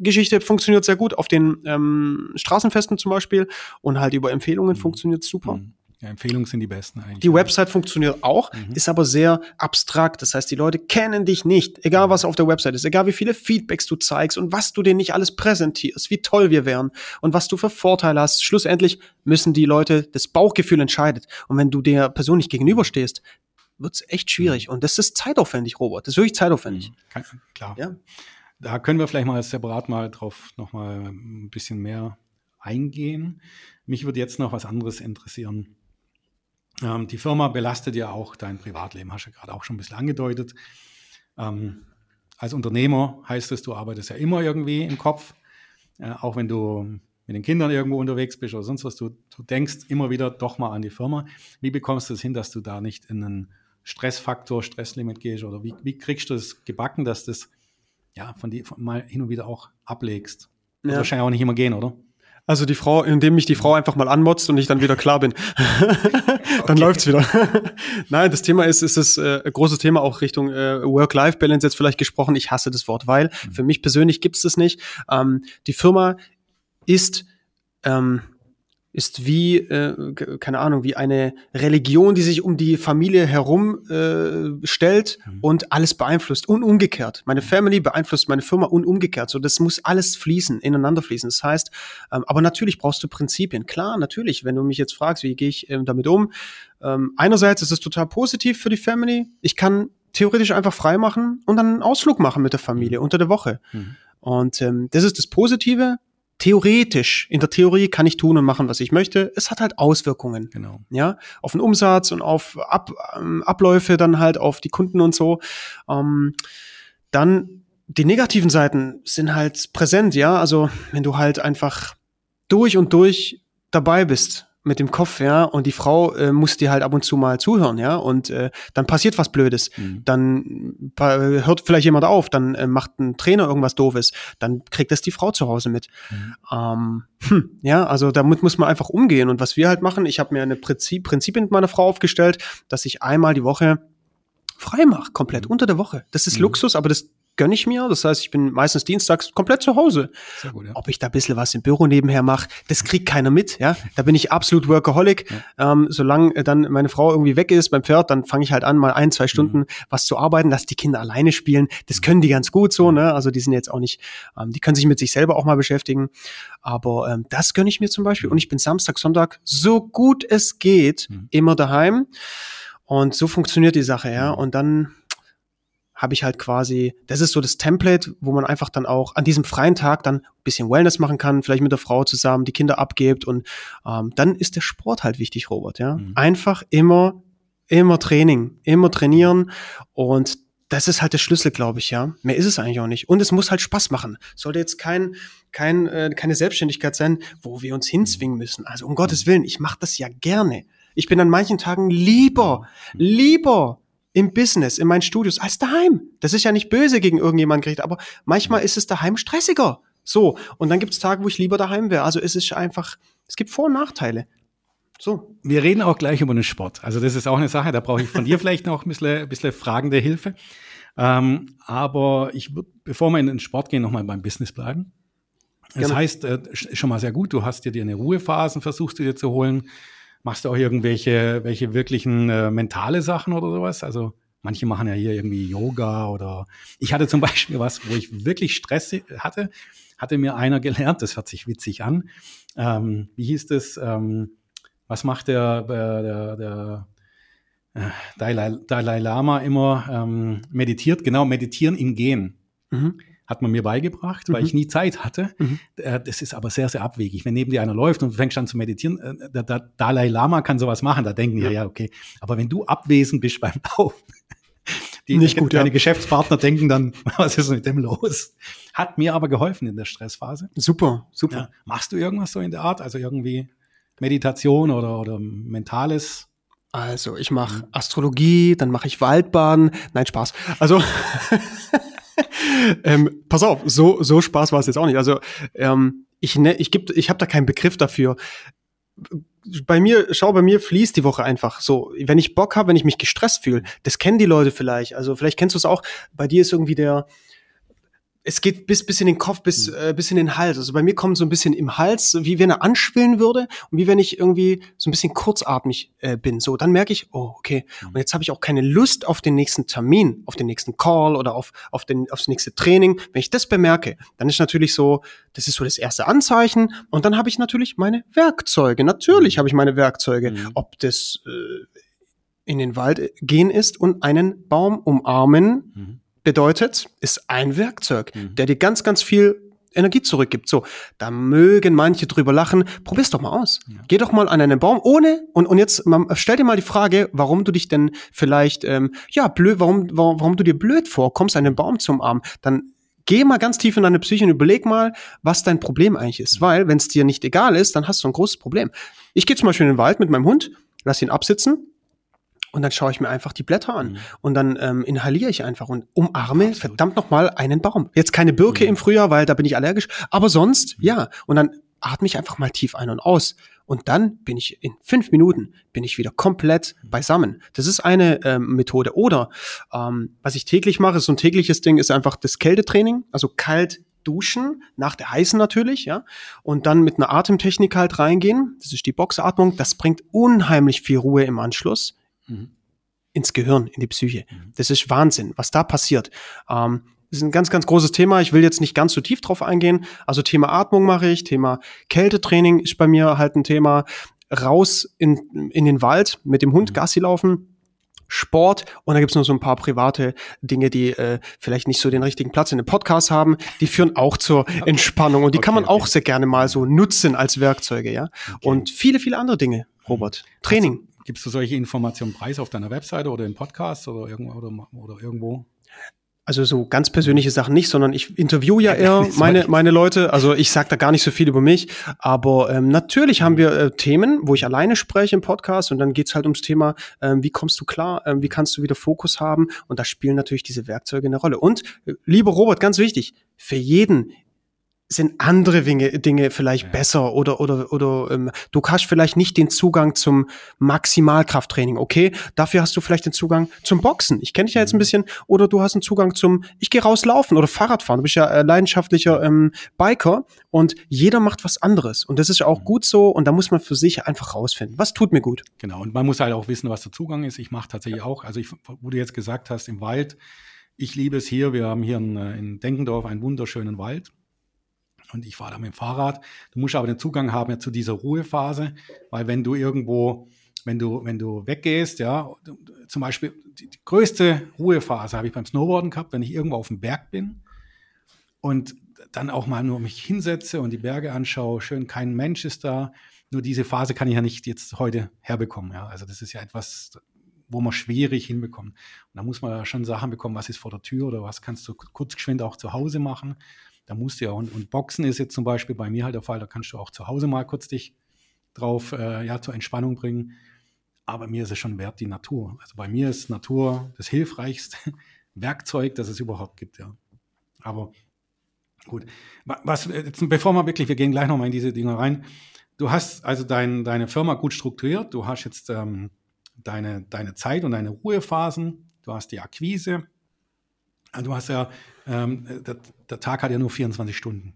Geschichte funktioniert sehr gut auf den ähm, Straßenfesten zum Beispiel und halt über Empfehlungen mhm. funktioniert super. Mhm. Ja, Empfehlungen sind die besten eigentlich. Die Website funktioniert auch, mhm. ist aber sehr abstrakt. Das heißt, die Leute kennen dich nicht, egal was auf der Website ist, egal wie viele Feedbacks du zeigst und was du denen nicht alles präsentierst, wie toll wir wären und was du für Vorteile hast. Schlussendlich müssen die Leute, das Bauchgefühl entscheidet. Und wenn du der Person nicht gegenüberstehst, wird's echt schwierig. Mhm. Und das ist zeitaufwendig, Robert. Das ist wirklich zeitaufwendig. Mhm. Klar. Ja. Da können wir vielleicht mal separat mal drauf noch mal ein bisschen mehr eingehen. Mich würde jetzt noch was anderes interessieren. Ähm, die Firma belastet ja auch dein Privatleben, hast du ja gerade auch schon ein bisschen angedeutet. Ähm, als Unternehmer heißt es, du arbeitest ja immer irgendwie im Kopf, äh, auch wenn du mit den Kindern irgendwo unterwegs bist oder sonst was. Du, du denkst immer wieder doch mal an die Firma. Wie bekommst du es hin, dass du da nicht in einen Stressfaktor, Stresslimit gehst? Oder wie, wie kriegst du es gebacken, dass das ja, von die von mal hin und wieder auch ablegst. Wird ja. wahrscheinlich auch nicht immer gehen, oder? Also die Frau, indem mich die Frau einfach mal anmotzt und ich dann wieder klar bin. dann okay. läuft's wieder. Nein, das Thema ist, ist das äh, große Thema auch Richtung äh, Work-Life-Balance jetzt vielleicht gesprochen. Ich hasse das Wort, weil mhm. für mich persönlich gibt's das nicht. Ähm, die Firma ist ähm, ist wie, äh, keine Ahnung, wie eine Religion, die sich um die Familie herum äh, stellt mhm. und alles beeinflusst und umgekehrt. Meine Family beeinflusst meine Firma und umgekehrt. So, das muss alles fließen, ineinander fließen. Das heißt, ähm, aber natürlich brauchst du Prinzipien. Klar, natürlich, wenn du mich jetzt fragst, wie gehe ich ähm, damit um? Ähm, einerseits ist es total positiv für die Family. Ich kann theoretisch einfach frei machen und dann einen Ausflug machen mit der Familie mhm. unter der Woche. Mhm. Und ähm, das ist das Positive theoretisch, in der Theorie kann ich tun und machen, was ich möchte. Es hat halt Auswirkungen. Genau. Ja, auf den Umsatz und auf Ab, ähm, Abläufe dann halt auf die Kunden und so. Ähm, dann die negativen Seiten sind halt präsent, ja. Also wenn du halt einfach durch und durch dabei bist mit dem Kopf, ja, und die Frau äh, muss dir halt ab und zu mal zuhören, ja, und äh, dann passiert was Blödes, mhm. dann hört vielleicht jemand auf, dann äh, macht ein Trainer irgendwas Doofes, dann kriegt das die Frau zu Hause mit. Mhm. Ähm, hm, ja, also damit muss man einfach umgehen. Und was wir halt machen, ich habe mir eine Prinzip, Prinzipien mit meiner Frau aufgestellt, dass ich einmal die Woche frei mache, komplett mhm. unter der Woche. Das ist mhm. Luxus, aber das gönne ich mir. Das heißt, ich bin meistens dienstags komplett zu Hause. Gut, ja. Ob ich da ein bisschen was im Büro nebenher mache, das kriegt keiner mit. Ja, Da bin ich absolut Workaholic. Ja. Ähm, solange äh, dann meine Frau irgendwie weg ist beim Pferd, dann fange ich halt an, mal ein, zwei Stunden mhm. was zu arbeiten, dass die Kinder alleine spielen. Das mhm. können die ganz gut so. Ne? Also die sind jetzt auch nicht, ähm, die können sich mit sich selber auch mal beschäftigen. Aber ähm, das gönne ich mir zum Beispiel. Mhm. Und ich bin Samstag, Sonntag, so gut es geht, mhm. immer daheim. Und so funktioniert die Sache, ja. Mhm. Und dann habe ich halt quasi, das ist so das Template, wo man einfach dann auch an diesem freien Tag dann ein bisschen Wellness machen kann, vielleicht mit der Frau zusammen, die Kinder abgibt und ähm, dann ist der Sport halt wichtig, Robert, ja. Mhm. Einfach immer, immer Training, immer trainieren und das ist halt der Schlüssel, glaube ich, ja. Mehr ist es eigentlich auch nicht. Und es muss halt Spaß machen. Sollte jetzt kein, kein, äh, keine Selbstständigkeit sein, wo wir uns hinzwingen müssen. Also um Gottes Willen, ich mache das ja gerne. Ich bin an manchen Tagen lieber, mhm. lieber im Business, in meinen Studios, als daheim. Das ist ja nicht böse gegen irgendjemanden gerichtet, aber manchmal ist es daheim stressiger. So, und dann gibt es Tage, wo ich lieber daheim wäre. Also es ist einfach, es gibt Vor- und Nachteile. So. Wir reden auch gleich über den Sport. Also das ist auch eine Sache, da brauche ich von dir vielleicht noch ein bisschen, ein bisschen fragende Hilfe. Ähm, aber ich würde, bevor wir in den Sport gehen, nochmal beim Business bleiben. Das Gerne. heißt, äh, schon mal sehr gut, du hast dir dir eine Ruhephasen, versuchst du dir zu holen. Machst du auch irgendwelche welche wirklichen äh, mentale Sachen oder sowas? Also manche machen ja hier irgendwie Yoga oder ich hatte zum Beispiel was, wo ich wirklich Stress hatte, hatte mir einer gelernt, das hört sich witzig an. Ähm, wie hieß das? Ähm, was macht der, der, der, der äh, Dalai, Dalai Lama immer? Ähm, meditiert, genau, meditieren im Gehen. Mhm hat man mir beigebracht, weil mhm. ich nie Zeit hatte. Mhm. Äh, das ist aber sehr, sehr abwegig. Wenn neben dir einer läuft und du fängst an zu meditieren, äh, der, der Dalai Lama kann sowas machen, da denken die, ja, ja, okay. Aber wenn du abwesend bist beim Laufen, die, Nicht gut, deine ja. Geschäftspartner denken dann, was ist mit dem los? Hat mir aber geholfen in der Stressphase. Super, super. Ja. Machst du irgendwas so in der Art? Also irgendwie Meditation oder, oder mentales? Also ich mache Astrologie, dann mache ich Waldbaden. Nein, Spaß. Also ähm, pass auf, so, so Spaß war es jetzt auch nicht. Also ähm, ich, ne, ich, ich habe da keinen Begriff dafür. Bei mir, schau, bei mir fließt die Woche einfach so. Wenn ich Bock habe, wenn ich mich gestresst fühle, das kennen die Leute vielleicht. Also vielleicht kennst du es auch. Bei dir ist irgendwie der, es geht bis, bis in den Kopf, bis, mhm. äh, bis in den Hals. Also bei mir kommt so ein bisschen im Hals, wie wenn er anschwillen würde und wie wenn ich irgendwie so ein bisschen kurzatmig äh, bin. So, dann merke ich, oh, okay. Mhm. Und jetzt habe ich auch keine Lust auf den nächsten Termin, auf den nächsten Call oder auf, auf den, aufs nächste Training. Wenn ich das bemerke, dann ist natürlich so, das ist so das erste Anzeichen. Und dann habe ich natürlich meine Werkzeuge. Natürlich mhm. habe ich meine Werkzeuge. Mhm. Ob das äh, in den Wald gehen ist und einen Baum umarmen mhm bedeutet, ist ein Werkzeug, mhm. der dir ganz, ganz viel Energie zurückgibt. So, da mögen manche drüber lachen. Probier's doch mal aus. Ja. Geh doch mal an einen Baum ohne und und jetzt stell dir mal die Frage, warum du dich denn vielleicht ähm, ja blöd, warum, warum warum du dir blöd vorkommst, einen Baum zu umarmen. Dann geh mal ganz tief in deine Psyche und überleg mal, was dein Problem eigentlich ist. Mhm. Weil wenn es dir nicht egal ist, dann hast du ein großes Problem. Ich gehe zum Beispiel in den Wald mit meinem Hund, lass ihn absitzen und dann schaue ich mir einfach die Blätter an. Mhm. Und dann ähm, inhaliere ich einfach und umarme Absolut. verdammt nochmal einen Baum. Jetzt keine Birke mhm. im Frühjahr, weil da bin ich allergisch. Aber sonst, mhm. ja. Und dann atme ich einfach mal tief ein und aus. Und dann bin ich in fünf Minuten bin ich wieder komplett beisammen. Das ist eine ähm, Methode. Oder ähm, was ich täglich mache, so ein tägliches Ding, ist einfach das Kältetraining, also kalt duschen, nach der heißen natürlich, ja, und dann mit einer Atemtechnik halt reingehen. Das ist die Boxatmung. Das bringt unheimlich viel Ruhe im Anschluss. Mhm ins Gehirn, in die Psyche. Mhm. Das ist Wahnsinn, was da passiert. Ähm, das ist ein ganz, ganz großes Thema. Ich will jetzt nicht ganz so tief drauf eingehen. Also Thema Atmung mache ich, Thema Kältetraining ist bei mir halt ein Thema. Raus in, in den Wald mit dem Hund mhm. Gassi laufen. Sport und da gibt's noch so ein paar private Dinge, die äh, vielleicht nicht so den richtigen Platz in dem Podcast haben, die führen auch zur Entspannung und die okay, kann man okay. auch sehr gerne mal so nutzen als Werkzeuge, ja. Okay. Und viele, viele andere Dinge, Robert. Training. Gibst du solche Informationen preis auf deiner Webseite oder im Podcast oder irgendwo? Oder, oder irgendwo? Also so ganz persönliche Sachen nicht, sondern ich interview ja eher meine, meine Leute. Also ich sage da gar nicht so viel über mich. Aber ähm, natürlich haben wir äh, Themen, wo ich alleine spreche im Podcast und dann geht's halt ums Thema, ähm, wie kommst du klar, ähm, wie kannst du wieder Fokus haben. Und da spielen natürlich diese Werkzeuge eine Rolle. Und, äh, lieber Robert, ganz wichtig, für jeden sind andere Dinge, Dinge vielleicht ja. besser oder oder oder ähm, du hast vielleicht nicht den Zugang zum Maximalkrafttraining, okay? Dafür hast du vielleicht den Zugang zum Boxen. Ich kenne dich ja jetzt ein mhm. bisschen oder du hast einen Zugang zum ich gehe rauslaufen oder Fahrradfahren. Du bist ja äh, leidenschaftlicher ähm, Biker und jeder macht was anderes und das ist ja auch mhm. gut so und da muss man für sich einfach rausfinden, was tut mir gut. Genau und man muss halt auch wissen, was der Zugang ist. Ich mache tatsächlich ja. auch, also ich, wo du jetzt gesagt hast, im Wald, ich liebe es hier. Wir haben hier in, äh, in Denkendorf einen wunderschönen Wald und ich fahre da mit dem Fahrrad. Du musst aber den Zugang haben ja zu dieser Ruhephase, weil wenn du irgendwo, wenn du, wenn du weggehst, ja, zum Beispiel die, die größte Ruhephase habe ich beim Snowboarden gehabt, wenn ich irgendwo auf dem Berg bin und dann auch mal nur mich hinsetze und die Berge anschaue, schön kein Mensch ist da. Nur diese Phase kann ich ja nicht jetzt heute herbekommen. Ja. Also das ist ja etwas, wo man schwierig hinbekommt. Und da muss man ja schon Sachen bekommen, was ist vor der Tür oder was kannst du kurzgeschwind auch zu Hause machen. Da musst du ja, und, und Boxen ist jetzt zum Beispiel bei mir halt der Fall, da kannst du auch zu Hause mal kurz dich drauf, äh, ja, zur Entspannung bringen. Aber mir ist es schon wert, die Natur. Also bei mir ist Natur das hilfreichste Werkzeug, das es überhaupt gibt, ja. Aber gut. Was, jetzt, bevor wir wirklich, wir gehen gleich nochmal in diese Dinge rein. Du hast also dein, deine Firma gut strukturiert. Du hast jetzt ähm, deine, deine Zeit und deine Ruhephasen. Du hast die Akquise. Du hast ja ähm, der, der, Tag hat ja nur 24 Stunden.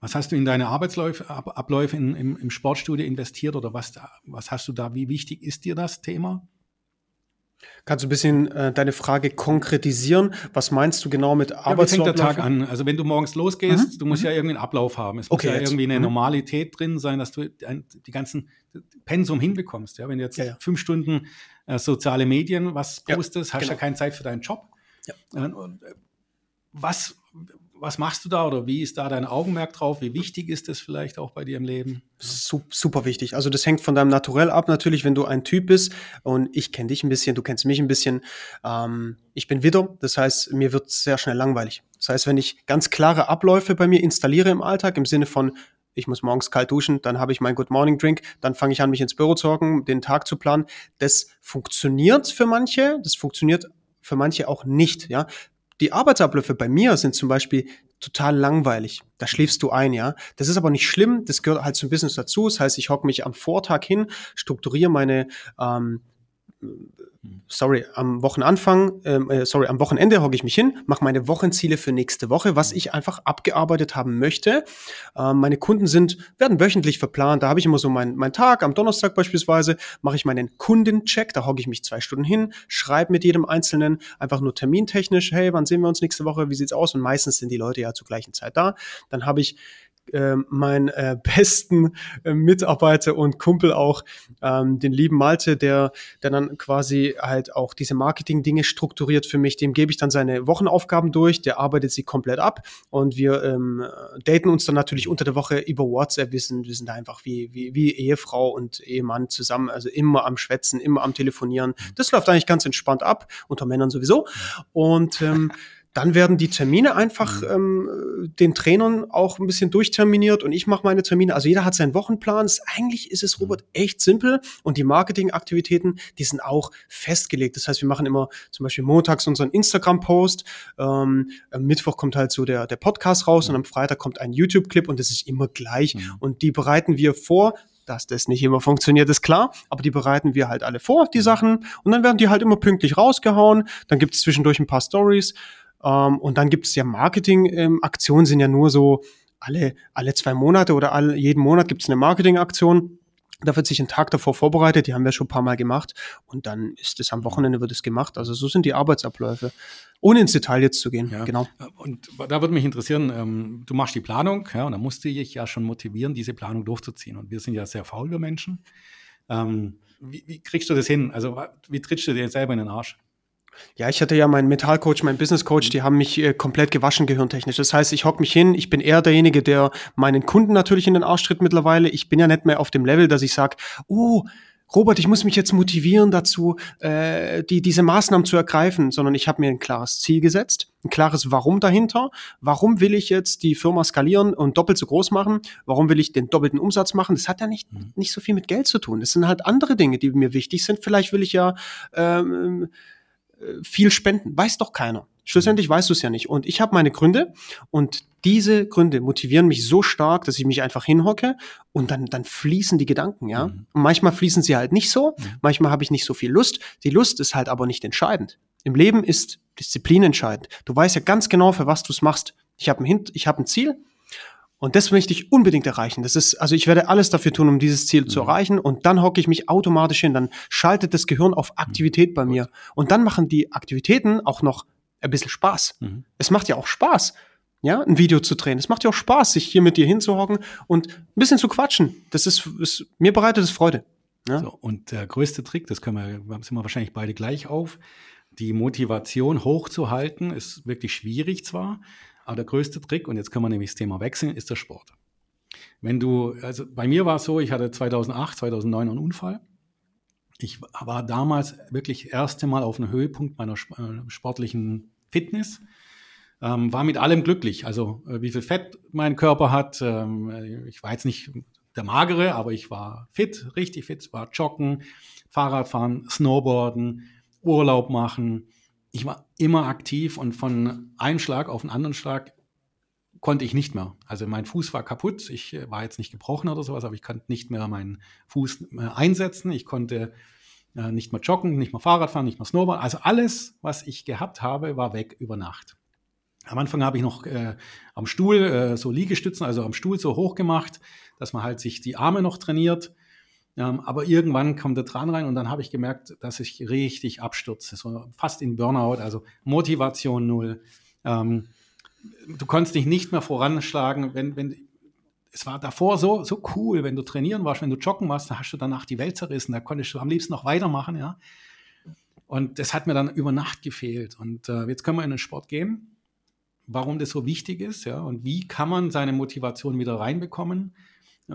Was hast du in deine Arbeitsabläufe in, im, im, Sportstudio investiert oder was, was hast du da? Wie wichtig ist dir das Thema? Kannst du ein bisschen äh, deine Frage konkretisieren? Was meinst du genau mit Arbeitsabläufen? Ja, wie fängt der Tag an? Also wenn du morgens losgehst, mhm. du musst mhm. ja irgendwie einen Ablauf haben. Es okay, muss ja jetzt. irgendwie eine mhm. Normalität drin sein, dass du die ganzen Pensum hinbekommst. Ja, wenn du jetzt ja, ja. fünf Stunden äh, soziale Medien was postest, hast du genau. ja keine Zeit für deinen Job. Ja. Und äh, was, was machst du da oder wie ist da dein Augenmerk drauf? Wie wichtig ist das vielleicht auch bei dir im Leben? Super wichtig. Also das hängt von deinem Naturell ab natürlich, wenn du ein Typ bist und ich kenne dich ein bisschen, du kennst mich ein bisschen. Ähm, ich bin Widder, das heißt, mir wird sehr schnell langweilig. Das heißt, wenn ich ganz klare Abläufe bei mir installiere im Alltag, im Sinne von ich muss morgens kalt duschen, dann habe ich meinen Good Morning Drink, dann fange ich an, mich ins Büro zu hocken, den Tag zu planen. Das funktioniert für manche, das funktioniert für manche auch nicht, ja. Die Arbeitsabläufe bei mir sind zum Beispiel total langweilig. Da schläfst du ein, ja. Das ist aber nicht schlimm, das gehört halt zum Business dazu. Das heißt, ich hocke mich am Vortag hin, strukturiere meine ähm, sorry, am Wochenanfang, ähm, äh, sorry, am Wochenende hocke ich mich hin, mache meine Wochenziele für nächste Woche, was ich einfach abgearbeitet haben möchte. Ähm, meine Kunden sind, werden wöchentlich verplant. Da habe ich immer so meinen mein Tag. Am Donnerstag beispielsweise mache ich meinen Kundencheck. Da hocke ich mich zwei Stunden hin, schreibe mit jedem Einzelnen einfach nur termintechnisch, hey, wann sehen wir uns nächste Woche? Wie sieht's aus? Und meistens sind die Leute ja zur gleichen Zeit da. Dann habe ich äh, meinen äh, besten äh, Mitarbeiter und Kumpel auch, ähm, den lieben Malte, der, der dann quasi halt auch diese Marketing-Dinge strukturiert für mich. Dem gebe ich dann seine Wochenaufgaben durch, der arbeitet sie komplett ab und wir ähm, daten uns dann natürlich unter der Woche über WhatsApp. Wir sind, wir sind einfach wie, wie, wie Ehefrau und Ehemann zusammen, also immer am Schwätzen, immer am Telefonieren. Das läuft eigentlich ganz entspannt ab, unter Männern sowieso. Und ähm, dann werden die Termine einfach mhm. ähm, den Trainern auch ein bisschen durchterminiert und ich mache meine Termine. Also jeder hat seinen Wochenplan. Eigentlich ist es, Robert, echt simpel und die Marketingaktivitäten, die sind auch festgelegt. Das heißt, wir machen immer zum Beispiel montags unseren Instagram-Post, ähm, am Mittwoch kommt halt so der, der Podcast raus mhm. und am Freitag kommt ein YouTube-Clip und das ist immer gleich. Mhm. Und die bereiten wir vor dass das nicht immer funktioniert, ist klar, aber die bereiten wir halt alle vor, die Sachen, und dann werden die halt immer pünktlich rausgehauen. Dann gibt es zwischendurch ein paar Stories ähm, und dann gibt es ja Marketing-Aktionen, ähm, sind ja nur so alle, alle zwei Monate oder alle, jeden Monat gibt es eine Marketing-Aktion. Da wird sich ein Tag davor vorbereitet, die haben wir schon ein paar Mal gemacht und dann ist es am Wochenende wird es gemacht. Also so sind die Arbeitsabläufe. Ohne ins Detail jetzt zu gehen, ja. genau. Und da würde mich interessieren, ähm, du machst die Planung, ja, und da musste ich ja schon motivieren, diese Planung durchzuziehen. Und wir sind ja sehr faule Menschen. Ähm, wie, wie kriegst du das hin? Also wie trittst du dir selber in den Arsch? Ja, ich hatte ja meinen Mentalcoach, meinen Businesscoach, die haben mich äh, komplett gewaschen gehirntechnisch. Das heißt, ich hock mich hin, ich bin eher derjenige, der meinen Kunden natürlich in den Arsch tritt mittlerweile. Ich bin ja nicht mehr auf dem Level, dass ich sage, oh, Robert, ich muss mich jetzt motivieren dazu, äh, die, diese Maßnahmen zu ergreifen, sondern ich habe mir ein klares Ziel gesetzt, ein klares Warum dahinter. Warum will ich jetzt die Firma skalieren und doppelt so groß machen? Warum will ich den doppelten Umsatz machen? Das hat ja nicht, mhm. nicht so viel mit Geld zu tun. Das sind halt andere Dinge, die mir wichtig sind. Vielleicht will ich ja ähm, viel spenden. Weiß doch keiner. Schlussendlich weißt du es ja nicht. Und ich habe meine Gründe und diese Gründe motivieren mich so stark, dass ich mich einfach hinhocke und dann, dann fließen die Gedanken, ja. Mhm. Und manchmal fließen sie halt nicht so, mhm. manchmal habe ich nicht so viel Lust. Die Lust ist halt aber nicht entscheidend. Im Leben ist Disziplin entscheidend. Du weißt ja ganz genau, für was du es machst. Ich habe ein, ich hab ein Ziel und das möchte ich unbedingt erreichen. Das ist, also ich werde alles dafür tun, um dieses Ziel mhm. zu erreichen. Und dann hocke ich mich automatisch hin. Dann schaltet das Gehirn auf Aktivität bei mir. Und dann machen die Aktivitäten auch noch ein bisschen Spaß. Mhm. Es macht ja auch Spaß, ja, ein Video zu drehen. Es macht ja auch Spaß, sich hier mit dir hinzuhocken und ein bisschen zu quatschen. Das ist, ist mir bereitet es Freude. Ja? So, und der größte Trick, das können wir, sind wir wahrscheinlich beide gleich auf. Die Motivation hochzuhalten ist wirklich schwierig zwar, aber der größte Trick, und jetzt können wir nämlich das Thema wechseln, ist der Sport. Wenn du, also bei mir war es so, ich hatte 2008, 2009 einen Unfall. Ich war damals wirklich das erste Mal auf einem Höhepunkt meiner äh, sportlichen Fitness. Ähm, war mit allem glücklich. Also äh, wie viel Fett mein Körper hat. Ähm, ich war jetzt nicht der magere, aber ich war fit, richtig fit. War joggen, Fahrradfahren, Snowboarden, Urlaub machen, ich war immer aktiv und von einem Schlag auf den anderen Schlag konnte ich nicht mehr. Also mein Fuß war kaputt. Ich äh, war jetzt nicht gebrochen oder sowas, aber ich konnte nicht mehr meinen Fuß äh, einsetzen. Ich konnte äh, nicht mehr joggen, nicht mehr Fahrrad fahren, nicht mehr Snowboard. Also alles, was ich gehabt habe, war weg über Nacht. Am Anfang habe ich noch äh, am Stuhl äh, so Liegestützen, also am Stuhl so hoch gemacht, dass man halt sich die Arme noch trainiert. Ähm, aber irgendwann kommt der dran rein und dann habe ich gemerkt, dass ich richtig abstürze, so fast in Burnout, also Motivation null. Ähm, du konntest dich nicht mehr voranschlagen, wenn, wenn es war davor so, so cool, wenn du trainieren warst, wenn du joggen warst, da hast du danach die Welt zerrissen, da konntest du am liebsten noch weitermachen, ja. Und das hat mir dann über Nacht gefehlt. Und äh, jetzt können wir in den Sport gehen, warum das so wichtig ist, ja, und wie kann man seine Motivation wieder reinbekommen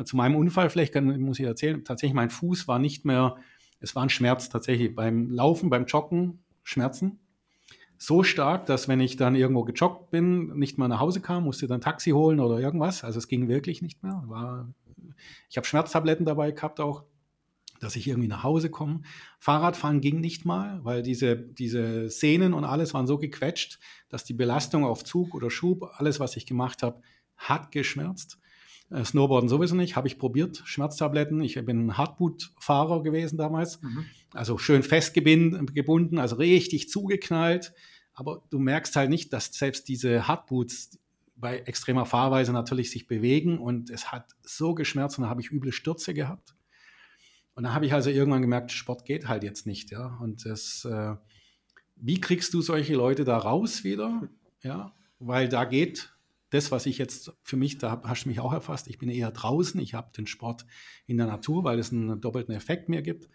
zu meinem Unfall, vielleicht kann, muss ich erzählen, tatsächlich mein Fuß war nicht mehr, es war ein Schmerz tatsächlich beim Laufen, beim Joggen, Schmerzen. So stark, dass wenn ich dann irgendwo gejoggt bin, nicht mehr nach Hause kam, musste dann Taxi holen oder irgendwas. Also es ging wirklich nicht mehr. War, ich habe Schmerztabletten dabei gehabt auch, dass ich irgendwie nach Hause komme. Fahrradfahren ging nicht mal, weil diese, diese Sehnen und alles waren so gequetscht, dass die Belastung auf Zug oder Schub, alles, was ich gemacht habe, hat geschmerzt. Äh, Snowboarden sowieso nicht, habe ich probiert, Schmerztabletten. Ich bin ein Hardboot-Fahrer gewesen damals, mhm. also schön festgebunden, also richtig zugeknallt. Aber du merkst halt nicht, dass selbst diese Hardboots bei extremer Fahrweise natürlich sich bewegen und es hat so geschmerzt und da habe ich üble Stürze gehabt. Und dann habe ich also irgendwann gemerkt, Sport geht halt jetzt nicht, ja. Und das, äh, wie kriegst du solche Leute da raus wieder? Ja, weil da geht das, was ich jetzt für mich, da hast du mich auch erfasst, ich bin eher draußen, ich habe den Sport in der Natur, weil es einen doppelten Effekt mir gibt.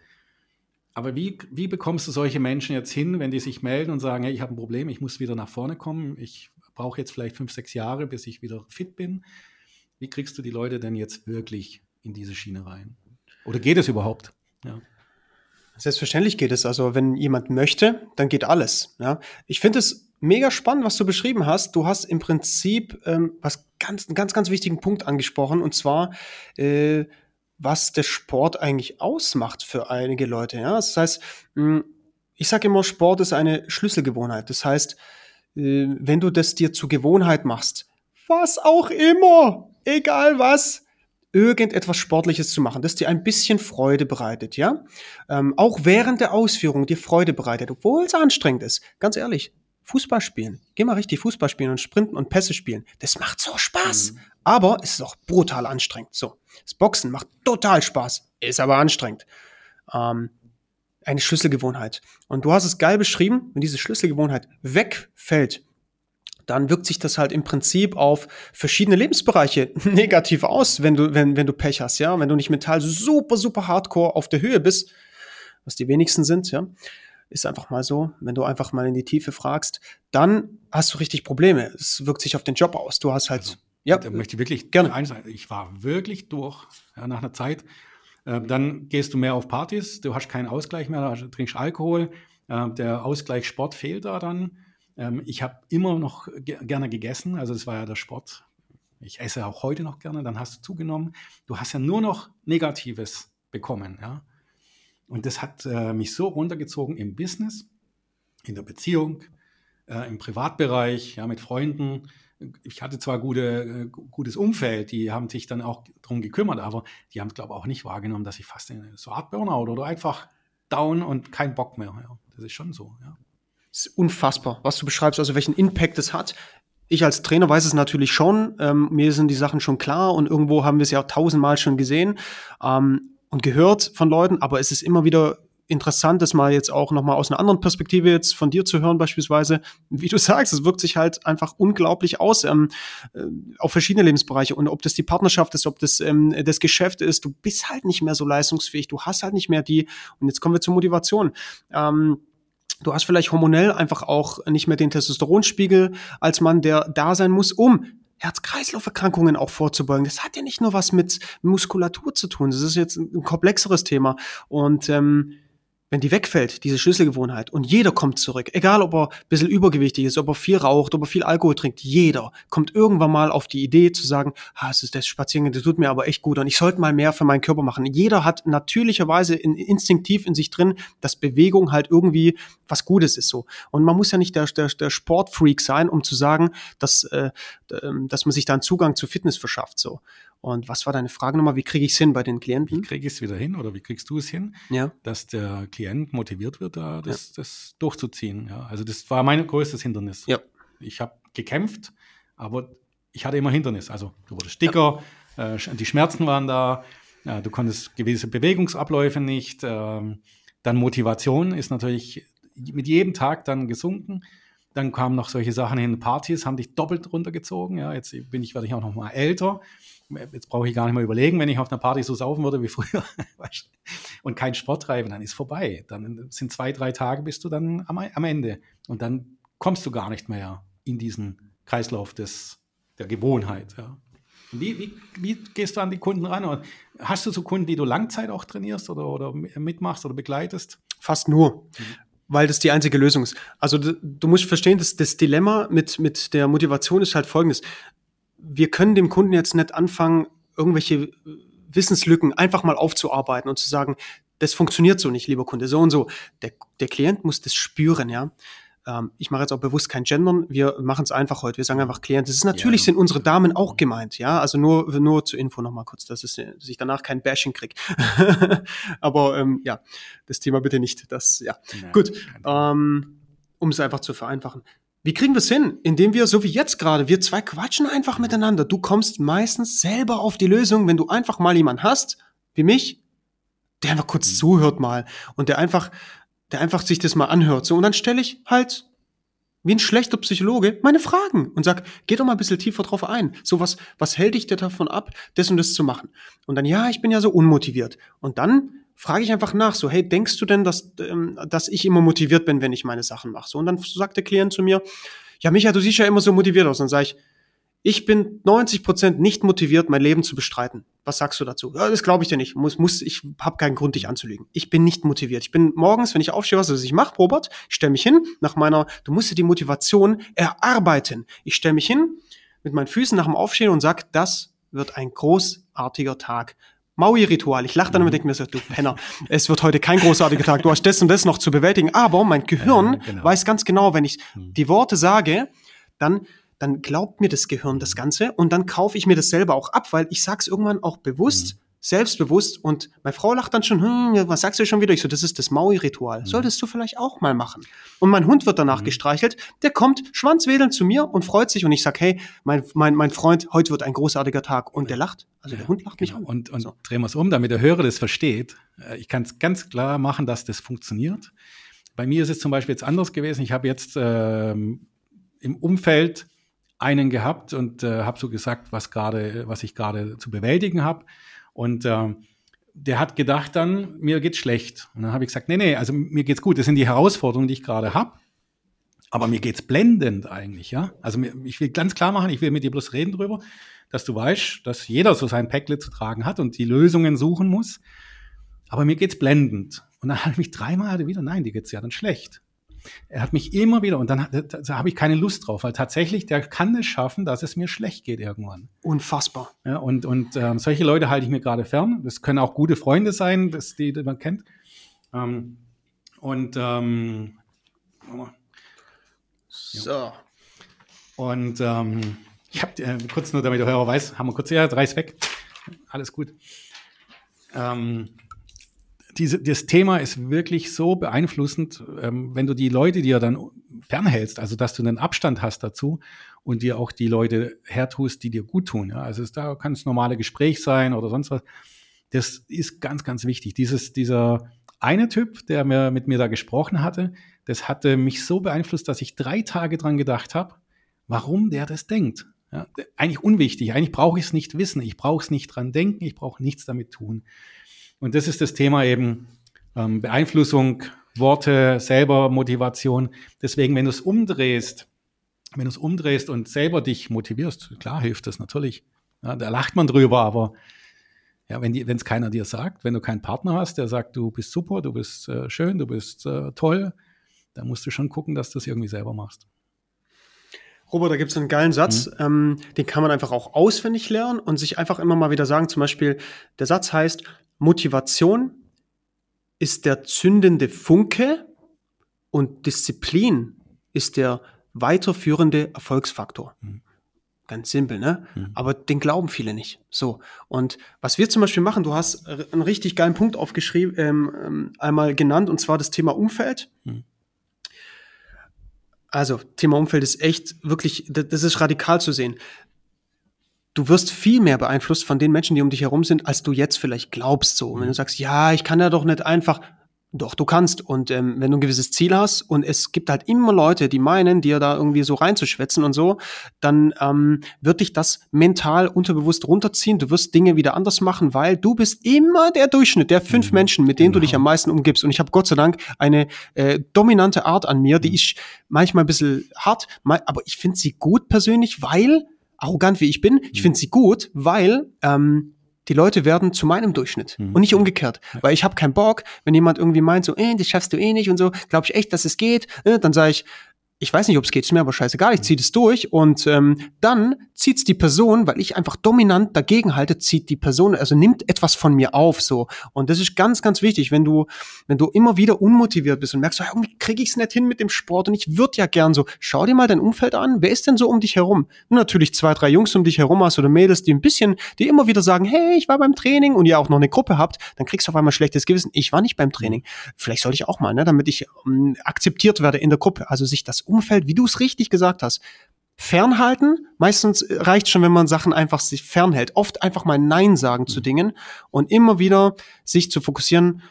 Aber wie, wie bekommst du solche Menschen jetzt hin, wenn die sich melden und sagen, hey, ich habe ein Problem, ich muss wieder nach vorne kommen, ich brauche jetzt vielleicht fünf, sechs Jahre, bis ich wieder fit bin. Wie kriegst du die Leute denn jetzt wirklich in diese Schiene rein? Oder geht es überhaupt? Ja. Selbstverständlich geht es. Also wenn jemand möchte, dann geht alles. Ja. Ich finde es mega spannend, was du beschrieben hast. Du hast im Prinzip ähm, was ganz, einen ganz, ganz wichtigen Punkt angesprochen und zwar, äh, was der Sport eigentlich ausmacht für einige Leute. Ja, das heißt, hm, ich sage immer, Sport ist eine Schlüsselgewohnheit. Das heißt, äh, wenn du das dir zur Gewohnheit machst, was auch immer, egal was, irgendetwas Sportliches zu machen, das dir ein bisschen Freude bereitet, ja? Ähm, auch während der Ausführung dir Freude bereitet, obwohl es anstrengend ist. Ganz ehrlich, Fußball spielen. Geh mal richtig Fußball spielen und Sprinten und Pässe spielen. Das macht so Spaß. Mhm. Aber es ist auch brutal anstrengend. So. Das Boxen macht total Spaß. Ist aber anstrengend. Ähm, eine Schlüsselgewohnheit. Und du hast es geil beschrieben, wenn diese Schlüsselgewohnheit wegfällt, dann wirkt sich das halt im Prinzip auf verschiedene Lebensbereiche negativ aus, wenn du, wenn, wenn du Pech hast, ja. Wenn du nicht mental super, super hardcore auf der Höhe bist, was die wenigsten sind, ja. Ist einfach mal so, wenn du einfach mal in die Tiefe fragst, dann hast du richtig Probleme. Es wirkt sich auf den Job aus. Du hast halt, also, ja. Da möchte ich wirklich gerne eins sagen. Ich war wirklich durch, ja, nach einer Zeit. Äh, dann gehst du mehr auf Partys, du hast keinen Ausgleich mehr, du trinkst Alkohol. Äh, der Ausgleich Sport fehlt da dann. Ähm, ich habe immer noch ge gerne gegessen, also das war ja der Sport. Ich esse auch heute noch gerne, dann hast du zugenommen. Du hast ja nur noch Negatives bekommen, ja. Und das hat äh, mich so runtergezogen im Business, in der Beziehung, äh, im Privatbereich, ja, mit Freunden. Ich hatte zwar gute, äh, gutes Umfeld, die haben sich dann auch darum gekümmert, aber die haben, glaube ich, auch nicht wahrgenommen, dass ich fast in so Art Burnout oder einfach down und kein Bock mehr. Ja. Das ist schon so, ja. Das ist unfassbar, was du beschreibst, also welchen Impact es hat. Ich als Trainer weiß es natürlich schon. Ähm, mir sind die Sachen schon klar und irgendwo haben wir es ja auch tausendmal schon gesehen. Ähm, und gehört von Leuten, aber es ist immer wieder interessant, das mal jetzt auch nochmal aus einer anderen Perspektive jetzt von dir zu hören, beispielsweise. Wie du sagst, es wirkt sich halt einfach unglaublich aus ähm, äh, auf verschiedene Lebensbereiche. Und ob das die Partnerschaft ist, ob das ähm, das Geschäft ist, du bist halt nicht mehr so leistungsfähig, du hast halt nicht mehr die, und jetzt kommen wir zur Motivation. Ähm, Du hast vielleicht hormonell einfach auch nicht mehr den Testosteronspiegel als Mann, der da sein muss, um Herz-Kreislauf-Erkrankungen auch vorzubeugen. Das hat ja nicht nur was mit Muskulatur zu tun. Das ist jetzt ein komplexeres Thema. Und ähm, wenn die wegfällt, diese Schlüsselgewohnheit, und jeder kommt zurück, egal ob er ein bisschen übergewichtig ist, ob er viel raucht, ob er viel Alkohol trinkt, jeder kommt irgendwann mal auf die Idee zu sagen, ah, es ist das Spazieren, das tut mir aber echt gut und ich sollte mal mehr für meinen Körper machen. Jeder hat natürlicherweise in, instinktiv in sich drin, dass Bewegung halt irgendwie was Gutes ist so. Und man muss ja nicht der, der, der Sportfreak sein, um zu sagen, dass, äh, ähm, dass man sich da einen Zugang zu Fitness verschafft so. Und was war deine Frage nochmal? Wie kriege ich es hin bei den Klienten? Wie kriege ich es wieder hin oder wie kriegst du es hin, ja. dass der Klient motiviert wird, da das, ja. das durchzuziehen? Ja, also das war mein größtes Hindernis. Ich habe gekämpft, aber ich hatte immer Hindernis. Also du wurdest dicker, äh, die Schmerzen waren da, äh, du konntest gewisse Bewegungsabläufe nicht. Äh, dann Motivation ist natürlich mit jedem Tag dann gesunken. Dann kamen noch solche Sachen hin, Partys haben dich doppelt runtergezogen. Ja, jetzt bin ich, werde ich auch noch mal älter jetzt brauche ich gar nicht mehr überlegen, wenn ich auf einer Party so saufen würde wie früher und keinen Sport treiben, dann ist vorbei. Dann sind zwei, drei Tage, bist du dann am, am Ende. Und dann kommst du gar nicht mehr in diesen Kreislauf des, der Gewohnheit. Ja. Wie, wie, wie, gehst du an die Kunden ran? Hast du so Kunden, die du Langzeit auch trainierst oder, oder mitmachst oder begleitest? Fast nur. Mhm. Weil das die einzige Lösung ist. Also du, musst verstehen, dass das Dilemma mit, mit der Motivation ist halt folgendes wir können dem Kunden jetzt nicht anfangen, irgendwelche Wissenslücken einfach mal aufzuarbeiten und zu sagen, das funktioniert so nicht, lieber Kunde, so und so. Der, der Klient muss das spüren, ja. Ähm, ich mache jetzt auch bewusst kein Gendern, wir machen es einfach heute, wir sagen einfach Klient. Das ist natürlich ja. sind unsere Damen auch gemeint, ja. Also nur, nur zur Info nochmal kurz, dass, es, dass ich danach kein Bashing krieg. Aber ähm, ja, das Thema bitte nicht. Das, ja. ja Gut. Ähm, um es einfach zu vereinfachen. Wie kriegen wir es hin? Indem wir, so wie jetzt gerade, wir zwei quatschen einfach miteinander. Du kommst meistens selber auf die Lösung, wenn du einfach mal jemanden hast, wie mich, der einfach kurz mhm. zuhört mal und der einfach, der einfach sich das mal anhört. So, und dann stelle ich halt wie ein schlechter Psychologe meine Fragen und sag, geh doch mal ein bisschen tiefer drauf ein. So was, was hält dich davon ab, das und das zu machen? Und dann, ja, ich bin ja so unmotiviert. Und dann frage ich einfach nach, so, hey, denkst du denn, dass, ähm, dass ich immer motiviert bin, wenn ich meine Sachen mache? So, und dann sagt der Klient zu mir, ja, Micha, du siehst ja immer so motiviert aus. Und dann sage ich, ich bin 90 Prozent nicht motiviert, mein Leben zu bestreiten. Was sagst du dazu? Ja, das glaube ich dir nicht. Muss, muss, ich habe keinen Grund, dich anzulügen. Ich bin nicht motiviert. Ich bin morgens, wenn ich aufstehe, was ich mache, Robert, ich stelle mich hin nach meiner, du musst dir die Motivation erarbeiten. Ich stelle mich hin mit meinen Füßen nach dem Aufstehen und sag, das wird ein großartiger Tag. Maui-Ritual. Ich lache dann immer und denke mir so, du Penner, es wird heute kein großartiger Tag. Du hast das und das noch zu bewältigen. Aber mein Gehirn äh, genau. weiß ganz genau, wenn ich hm. die Worte sage, dann dann glaubt mir das Gehirn das Ganze und dann kaufe ich mir das selber auch ab, weil ich sag's irgendwann auch bewusst, mhm. selbstbewusst und meine Frau lacht dann schon, hm, was sagst du schon wieder? Ich so, das ist das Maui-Ritual. Mhm. Solltest du vielleicht auch mal machen. Und mein Hund wird danach mhm. gestreichelt, der kommt schwanzwedelnd zu mir und freut sich und ich sag, hey, mein, mein, mein Freund, heute wird ein großartiger Tag und der lacht. Also der Hund lacht mich genau. an. Und, und so. drehen wir es um, damit der Hörer das versteht. Äh, ich kann es ganz klar machen, dass das funktioniert. Bei mir ist es zum Beispiel jetzt anders gewesen. Ich habe jetzt ähm, im Umfeld einen gehabt und äh, habe so gesagt, was gerade, was ich gerade zu bewältigen habe. Und äh, der hat gedacht dann, mir geht's schlecht. Und dann habe ich gesagt, nee, nee, also mir geht's gut. Das sind die Herausforderungen, die ich gerade habe. Aber mir geht's blendend eigentlich, ja. Also ich will ganz klar machen, ich will mit dir bloß reden drüber, dass du weißt, dass jeder so sein Päckle zu tragen hat und die Lösungen suchen muss. Aber mir geht's blendend. Und dann habe ich mich dreimal wieder, nein, dir geht's ja dann schlecht. Er hat mich immer wieder, und dann da, da habe ich keine Lust drauf, weil tatsächlich, der kann es schaffen, dass es mir schlecht geht irgendwann. Unfassbar. Ja, und und ähm, solche Leute halte ich mir gerade fern. Das können auch gute Freunde sein, das, die, die man kennt. Ähm, und ähm, so. Und ähm, ich habe äh, kurz nur, damit der Hörer weiß, haben wir kurz, ja, reiß weg. Alles gut. Ähm, diese, das Thema ist wirklich so beeinflussend, ähm, wenn du die Leute dir dann fernhältst, also dass du einen Abstand hast dazu und dir auch die Leute hertust, die dir gut tun. Ja? Also es, da kann es normale Gespräch sein oder sonst was. Das ist ganz, ganz wichtig. Dieses, dieser eine Typ, der mir, mit mir da gesprochen hatte, das hatte mich so beeinflusst, dass ich drei Tage dran gedacht habe, warum der das denkt. Ja, eigentlich unwichtig. Eigentlich brauche ich es nicht wissen. Ich brauche es nicht dran denken. Ich brauche nichts damit tun. Und das ist das Thema eben ähm, Beeinflussung, Worte, selber Motivation. Deswegen, wenn du es umdrehst, wenn du es umdrehst und selber dich motivierst, klar hilft das natürlich. Ja, da lacht man drüber, aber ja, wenn es keiner dir sagt, wenn du keinen Partner hast, der sagt, du bist super, du bist äh, schön, du bist äh, toll, dann musst du schon gucken, dass du es irgendwie selber machst. Robert, da gibt es einen geilen Satz, mhm. ähm, den kann man einfach auch auswendig lernen und sich einfach immer mal wieder sagen. Zum Beispiel, der Satz heißt, Motivation ist der zündende Funke und Disziplin ist der weiterführende Erfolgsfaktor. Mhm. Ganz simpel, ne? Mhm. Aber den glauben viele nicht. So. Und was wir zum Beispiel machen, du hast einen richtig geilen Punkt aufgeschrieben, ähm, ähm, einmal genannt, und zwar das Thema Umfeld. Mhm. Also, Thema Umfeld ist echt wirklich, das ist radikal zu sehen du wirst viel mehr beeinflusst von den Menschen, die um dich herum sind, als du jetzt vielleicht glaubst. So, und wenn du mhm. sagst, ja, ich kann ja doch nicht einfach, doch, du kannst. Und ähm, wenn du ein gewisses Ziel hast und es gibt halt immer Leute, die meinen, dir da irgendwie so reinzuschwätzen und so, dann ähm, wird dich das mental unterbewusst runterziehen. Du wirst Dinge wieder anders machen, weil du bist immer der Durchschnitt der fünf mhm. Menschen, mit denen genau. du dich genau. am meisten umgibst. Und ich habe Gott sei Dank eine äh, dominante Art an mir, die mhm. ist manchmal ein bisschen hart, aber ich finde sie gut persönlich, weil arrogant wie ich bin, ich finde sie gut, weil ähm, die Leute werden zu meinem Durchschnitt mhm. und nicht umgekehrt. Ja. Weil ich habe keinen Bock, wenn jemand irgendwie meint, so, äh, das schaffst du eh nicht und so, glaube ich echt, dass es geht, äh, dann sage ich, ich weiß nicht, ob es geht, ist mir aber scheißegal, ich ziehe das durch und ähm, dann zieht's die Person, weil ich einfach dominant dagegen halte, zieht die Person, also nimmt etwas von mir auf so. Und das ist ganz, ganz wichtig, wenn du, wenn du immer wieder unmotiviert bist und merkst, so, irgendwie kriege ich es nicht hin mit dem Sport und ich würde ja gern so, schau dir mal dein Umfeld an, wer ist denn so um dich herum? Und natürlich zwei, drei Jungs um dich herum hast oder Mädels, die ein bisschen, die immer wieder sagen, hey, ich war beim Training und ihr auch noch eine Gruppe habt, dann kriegst du auf einmal schlechtes Gewissen, ich war nicht beim Training, vielleicht sollte ich auch mal, ne, damit ich ähm, akzeptiert werde in der Gruppe, also sich das Umfeld, wie du es richtig gesagt hast, fernhalten. Meistens reicht schon, wenn man Sachen einfach sich fernhält. Oft einfach mal Nein sagen zu mhm. Dingen und immer wieder sich zu fokussieren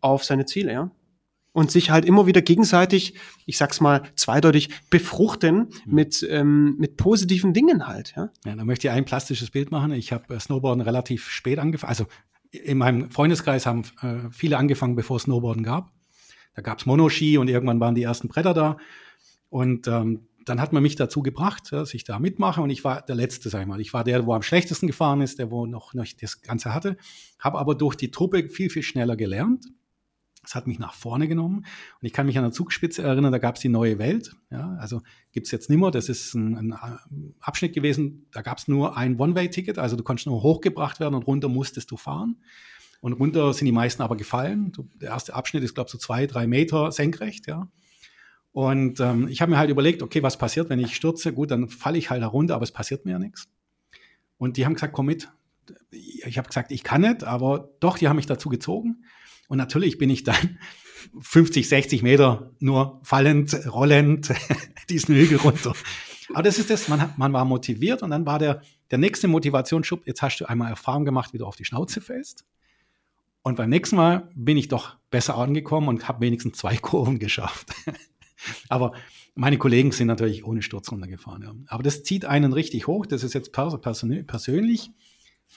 auf seine Ziele, ja. Und sich halt immer wieder gegenseitig, ich sag's mal zweideutig, befruchten mhm. mit, ähm, mit positiven Dingen halt, ja. Ja, da möchte ich ein plastisches Bild machen. Ich habe äh, Snowboarden relativ spät angefangen. Also in meinem Freundeskreis haben äh, viele angefangen, bevor es Snowboarden gab. Da gab's Monoski und irgendwann waren die ersten Bretter da. Und ähm, dann hat man mich dazu gebracht, dass ich da mitmache und ich war der Letzte, sag ich mal. Ich war der, wo am schlechtesten gefahren ist, der, wo noch, noch das Ganze hatte, habe aber durch die Truppe viel, viel schneller gelernt. Das hat mich nach vorne genommen. Und ich kann mich an der Zugspitze erinnern, da gab es die neue Welt. Ja, also gibt es jetzt nimmer. Das ist ein, ein Abschnitt gewesen, da gab es nur ein One-Way-Ticket, also du konntest nur hochgebracht werden und runter musstest du fahren. Und runter sind die meisten aber gefallen. Der erste Abschnitt ist, glaube ich, so zwei, drei Meter senkrecht, ja. Und ähm, ich habe mir halt überlegt, okay, was passiert, wenn ich stürze? Gut, dann falle ich halt herunter, aber es passiert mir ja nichts. Und die haben gesagt, komm mit. Ich habe gesagt, ich kann nicht, aber doch, die haben mich dazu gezogen. Und natürlich bin ich dann 50, 60 Meter nur fallend, rollend diesen Hügel runter. Aber das ist das, man, man war motiviert und dann war der, der nächste Motivationsschub, jetzt hast du einmal Erfahrung gemacht, wie du auf die Schnauze fällst. Und beim nächsten Mal bin ich doch besser angekommen und habe wenigstens zwei Kurven geschafft. Aber meine Kollegen sind natürlich ohne Sturz runtergefahren. Ja. Aber das zieht einen richtig hoch. Das ist jetzt persönlich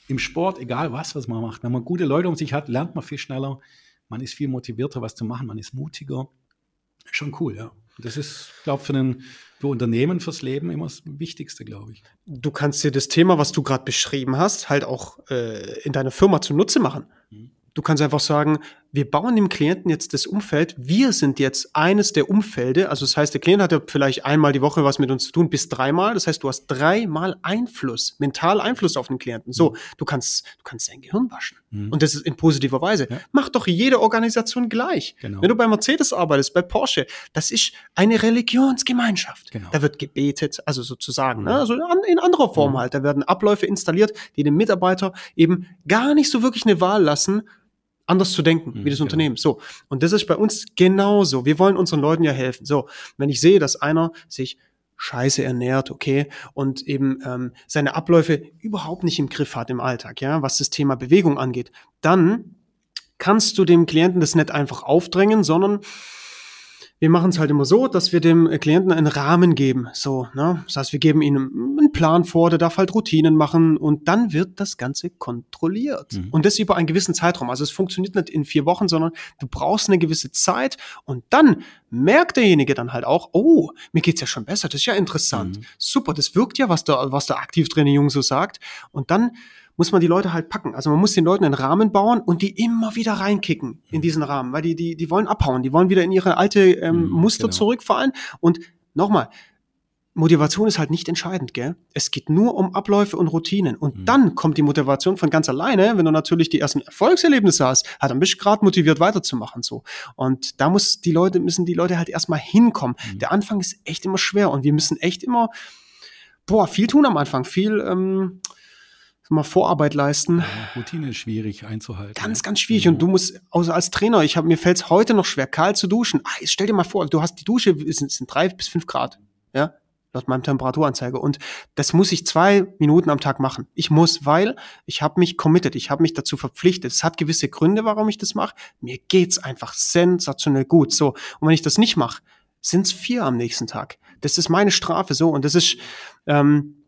im Sport, egal was, was man macht. Wenn man gute Leute um sich hat, lernt man viel schneller. Man ist viel motivierter, was zu machen. Man ist mutiger. Schon cool, ja. Das ist, glaube ich, für, den, für Unternehmen, fürs Leben immer das Wichtigste, glaube ich. Du kannst dir das Thema, was du gerade beschrieben hast, halt auch äh, in deiner Firma zunutze machen. Mhm. Du kannst einfach sagen, wir bauen dem Klienten jetzt das Umfeld. Wir sind jetzt eines der Umfelde. Also das heißt, der Klient hat ja vielleicht einmal die Woche was mit uns zu tun, bis dreimal. Das heißt, du hast dreimal Einfluss, mental Einfluss auf den Klienten. So, du kannst, du kannst dein Gehirn waschen. Mhm. Und das ist in positiver Weise. Ja. Mach doch jede Organisation gleich. Genau. Wenn du bei Mercedes arbeitest, bei Porsche, das ist eine Religionsgemeinschaft. Genau. Da wird gebetet, also sozusagen, mhm. ne? also in anderer Form mhm. halt. Da werden Abläufe installiert, die dem Mitarbeiter eben gar nicht so wirklich eine Wahl lassen, anders zu denken, wie das genau. Unternehmen. So. Und das ist bei uns genauso. Wir wollen unseren Leuten ja helfen. So. Wenn ich sehe, dass einer sich scheiße ernährt, okay, und eben ähm, seine Abläufe überhaupt nicht im Griff hat im Alltag, ja, was das Thema Bewegung angeht, dann kannst du dem Klienten das nicht einfach aufdrängen, sondern wir machen es halt immer so, dass wir dem Klienten einen Rahmen geben. So, ne? Das heißt, wir geben ihm einen Plan vor, der darf halt Routinen machen und dann wird das Ganze kontrolliert. Mhm. Und das über einen gewissen Zeitraum. Also es funktioniert nicht in vier Wochen, sondern du brauchst eine gewisse Zeit und dann merkt derjenige dann halt auch, oh, mir geht's ja schon besser, das ist ja interessant. Mhm. Super, das wirkt ja, was der, was der Aktivtrainer-Jung so sagt. Und dann muss man die Leute halt packen. Also man muss den Leuten einen Rahmen bauen und die immer wieder reinkicken in diesen Rahmen, weil die, die, die wollen abhauen, die wollen wieder in ihre alte ähm, mhm, Muster genau. zurückfallen. Und nochmal, Motivation ist halt nicht entscheidend, gell? Es geht nur um Abläufe und Routinen. Und mhm. dann kommt die Motivation von ganz alleine, wenn du natürlich die ersten Erfolgserlebnisse hast, hat dann bist du gerade motiviert weiterzumachen, so. Und da muss die Leute, müssen die Leute halt erstmal hinkommen. Mhm. Der Anfang ist echt immer schwer und wir müssen echt immer, boah, viel tun am Anfang, viel, ähm, mal Vorarbeit leisten. Ja, Routine ist schwierig einzuhalten. Ganz, ganz schwierig. Ja. Und du musst, also als Trainer, ich habe mir fällt es heute noch schwer, kalt zu duschen. Ah, jetzt stell dir mal vor, du hast die Dusche, es sind, sind drei bis fünf Grad, ja, laut meinem Temperaturanzeige. Und das muss ich zwei Minuten am Tag machen. Ich muss, weil ich habe mich committed, ich habe mich dazu verpflichtet. Es hat gewisse Gründe, warum ich das mache. Mir geht's einfach sensationell gut. So, und wenn ich das nicht mache, sind's vier am nächsten Tag. Das ist meine Strafe so. Und das ist ähm,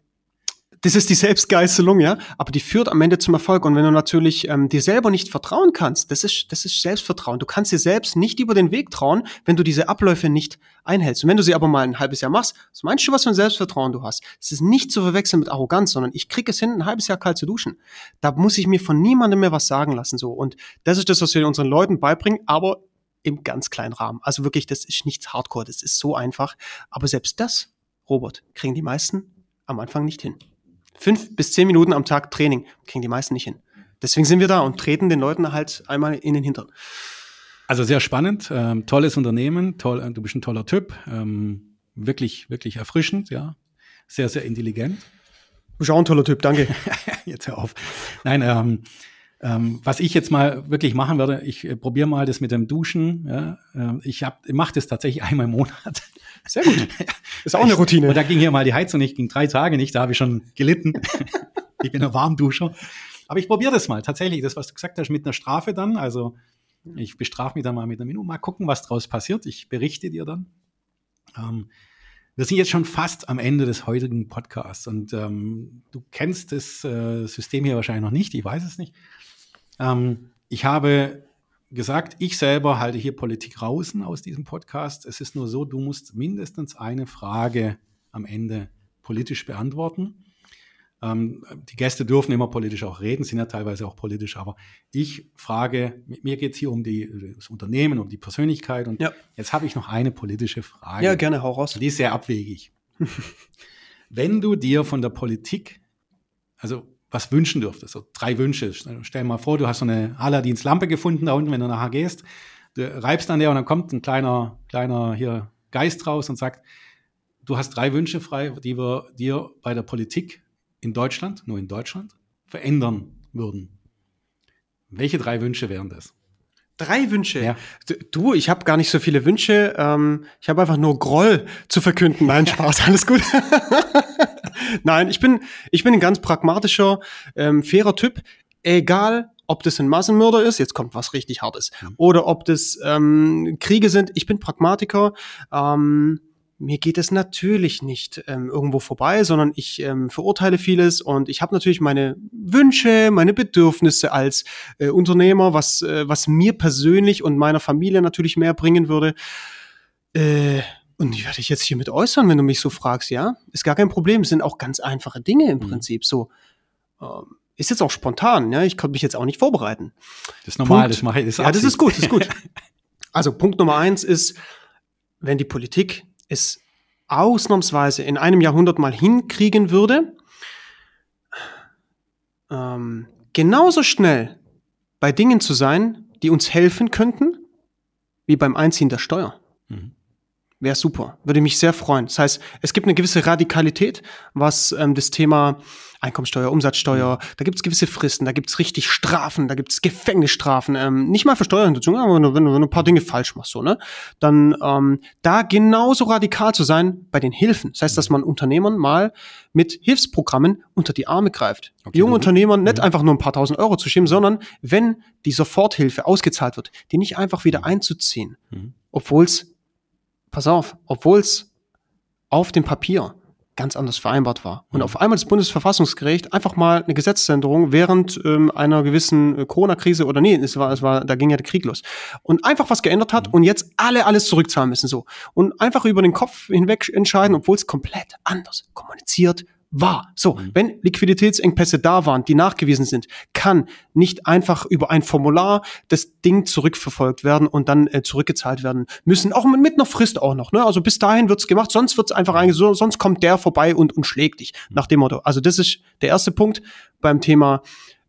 das ist die Selbstgeißelung, ja, aber die führt am Ende zum Erfolg. Und wenn du natürlich ähm, dir selber nicht vertrauen kannst, das ist, das ist Selbstvertrauen. Du kannst dir selbst nicht über den Weg trauen, wenn du diese Abläufe nicht einhältst. Und wenn du sie aber mal ein halbes Jahr machst, was meinst du, was für ein Selbstvertrauen du hast? Es ist nicht zu verwechseln mit Arroganz, sondern ich kriege es hin, ein halbes Jahr kalt zu duschen. Da muss ich mir von niemandem mehr was sagen lassen, so. Und das ist das, was wir unseren Leuten beibringen, aber im ganz kleinen Rahmen. Also wirklich, das ist nichts Hardcore, das ist so einfach. Aber selbst das, Robert, kriegen die meisten am Anfang nicht hin. Fünf bis zehn Minuten am Tag Training kriegen die meisten nicht hin. Deswegen sind wir da und treten den Leuten halt einmal in den Hintern. Also sehr spannend, ähm, tolles Unternehmen, toll, äh, du bist ein toller Typ, ähm, wirklich, wirklich erfrischend, ja, sehr, sehr intelligent. Du bist auch ein toller Typ, danke. jetzt hör auf. Nein, ähm, ähm, was ich jetzt mal wirklich machen werde, ich äh, probiere mal das mit dem Duschen. Ja, äh, ich ich mache das tatsächlich einmal im Monat. Sehr gut. Ist auch eine Routine. Und da ging hier mal die Heizung nicht, ging drei Tage nicht, da habe ich schon gelitten. ich bin ein Warmduscher. Aber ich probiere das mal, tatsächlich, das, was du gesagt hast, mit einer Strafe dann. Also ich bestrafe mich dann mal mit einer Minute, mal gucken, was draus passiert. Ich berichte dir dann. Ähm, wir sind jetzt schon fast am Ende des heutigen Podcasts und ähm, du kennst das äh, System hier wahrscheinlich noch nicht, ich weiß es nicht. Ähm, ich habe gesagt, ich selber halte hier Politik rausen aus diesem Podcast. Es ist nur so, du musst mindestens eine Frage am Ende politisch beantworten. Ähm, die Gäste dürfen immer politisch auch reden, sind ja teilweise auch politisch, aber ich frage, mir geht es hier um die, das Unternehmen, um die Persönlichkeit und ja. jetzt habe ich noch eine politische Frage. Ja, gerne, hau raus. Die ist sehr abwegig. Wenn du dir von der Politik, also was wünschen dürftest, so drei Wünsche, stell dir mal vor, du hast so eine Aladdins Lampe gefunden da unten, wenn du nachher gehst, du reibst an der und dann kommt ein kleiner, kleiner hier Geist raus und sagt, du hast drei Wünsche frei, die wir dir bei der Politik in Deutschland, nur in Deutschland, verändern würden. Welche drei Wünsche wären das? Drei Wünsche. Ja. Du, ich habe gar nicht so viele Wünsche. Ähm, ich habe einfach nur Groll zu verkünden. Nein, Spaß, alles gut. Nein, ich bin, ich bin ein ganz pragmatischer, ähm, fairer Typ. Egal, ob das ein Massenmörder ist, jetzt kommt was richtig Hartes, mhm. oder ob das ähm, Kriege sind. Ich bin Pragmatiker. Ähm, mir geht es natürlich nicht ähm, irgendwo vorbei, sondern ich ähm, verurteile vieles und ich habe natürlich meine Wünsche, meine Bedürfnisse als äh, Unternehmer, was, äh, was mir persönlich und meiner Familie natürlich mehr bringen würde. Äh, und die werde ich jetzt hiermit äußern, wenn du mich so fragst, ja? Ist gar kein Problem. Es sind auch ganz einfache Dinge im mhm. Prinzip. So, ähm, ist jetzt auch spontan, ja? Ich konnte mich jetzt auch nicht vorbereiten. Das ist normal, Punkt, das mache ich. Das ja, das ist gut, das ist gut. Also Punkt Nummer eins ist, wenn die Politik es ausnahmsweise in einem Jahrhundert mal hinkriegen würde, ähm, genauso schnell bei Dingen zu sein, die uns helfen könnten, wie beim Einziehen der Steuer. Mhm. Wäre super, würde mich sehr freuen. Das heißt, es gibt eine gewisse Radikalität, was ähm, das Thema Einkommensteuer, Umsatzsteuer, da gibt es gewisse Fristen, da gibt es richtig Strafen, da gibt es Gefängnisstrafen, ähm, nicht mal für Steuerhinterziehung, aber wenn du, wenn du ein paar Dinge falsch machst, so, ne? Dann ähm, da genauso radikal zu sein bei den Hilfen. Das heißt, dass man Unternehmern mal mit Hilfsprogrammen unter die Arme greift. Okay, Jungen Unternehmern nicht mhm. einfach nur ein paar tausend Euro zu schieben, sondern wenn die Soforthilfe ausgezahlt wird, die nicht einfach wieder mhm. einzuziehen, mhm. obwohl es, pass auf, obwohl es auf dem Papier ganz anders vereinbart war. Und mhm. auf einmal das Bundesverfassungsgericht einfach mal eine Gesetzesänderung während ähm, einer gewissen äh, Corona-Krise oder nee, es war, es war, da ging ja der Krieg los. Und einfach was geändert hat mhm. und jetzt alle alles zurückzahlen müssen so. Und einfach über den Kopf hinweg entscheiden, obwohl es komplett anders kommuniziert war. So, mhm. wenn Liquiditätsengpässe da waren, die nachgewiesen sind, kann nicht einfach über ein Formular das Ding zurückverfolgt werden und dann äh, zurückgezahlt werden müssen. Auch mit, mit einer Frist auch noch. Ne? Also bis dahin wird's gemacht, sonst wird's einfach eigentlich so, sonst kommt der vorbei und, und schlägt dich. Mhm. Nach dem Motto. Also das ist der erste Punkt beim Thema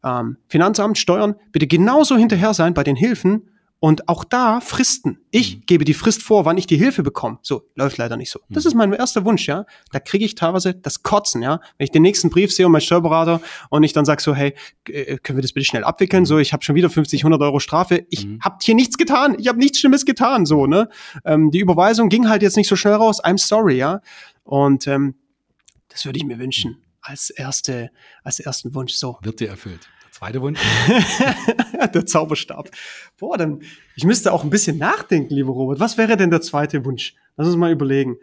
ähm, Finanzamt, Steuern. Bitte genauso hinterher sein bei den Hilfen und auch da Fristen. Ich mhm. gebe die Frist vor, wann ich die Hilfe bekomme. So, läuft leider nicht so. Das mhm. ist mein erster Wunsch, ja. Da kriege ich teilweise das Kotzen, ja. Wenn ich den nächsten Brief sehe und mein Steuerberater und ich dann sage so, hey, äh, können wir das bitte schnell abwickeln? Mhm. So, ich habe schon wieder 50, 100 Euro Strafe. Ich mhm. habe hier nichts getan. Ich habe nichts Schlimmes getan, so, ne. Ähm, die Überweisung ging halt jetzt nicht so schnell raus. I'm sorry, ja. Und ähm, das würde ich mir wünschen als erste, als ersten Wunsch. So. Wird dir erfüllt. Zweiter Wunsch? der Zauberstab. Boah, dann, ich müsste auch ein bisschen nachdenken, lieber Robert. Was wäre denn der zweite Wunsch? Lass uns mal überlegen.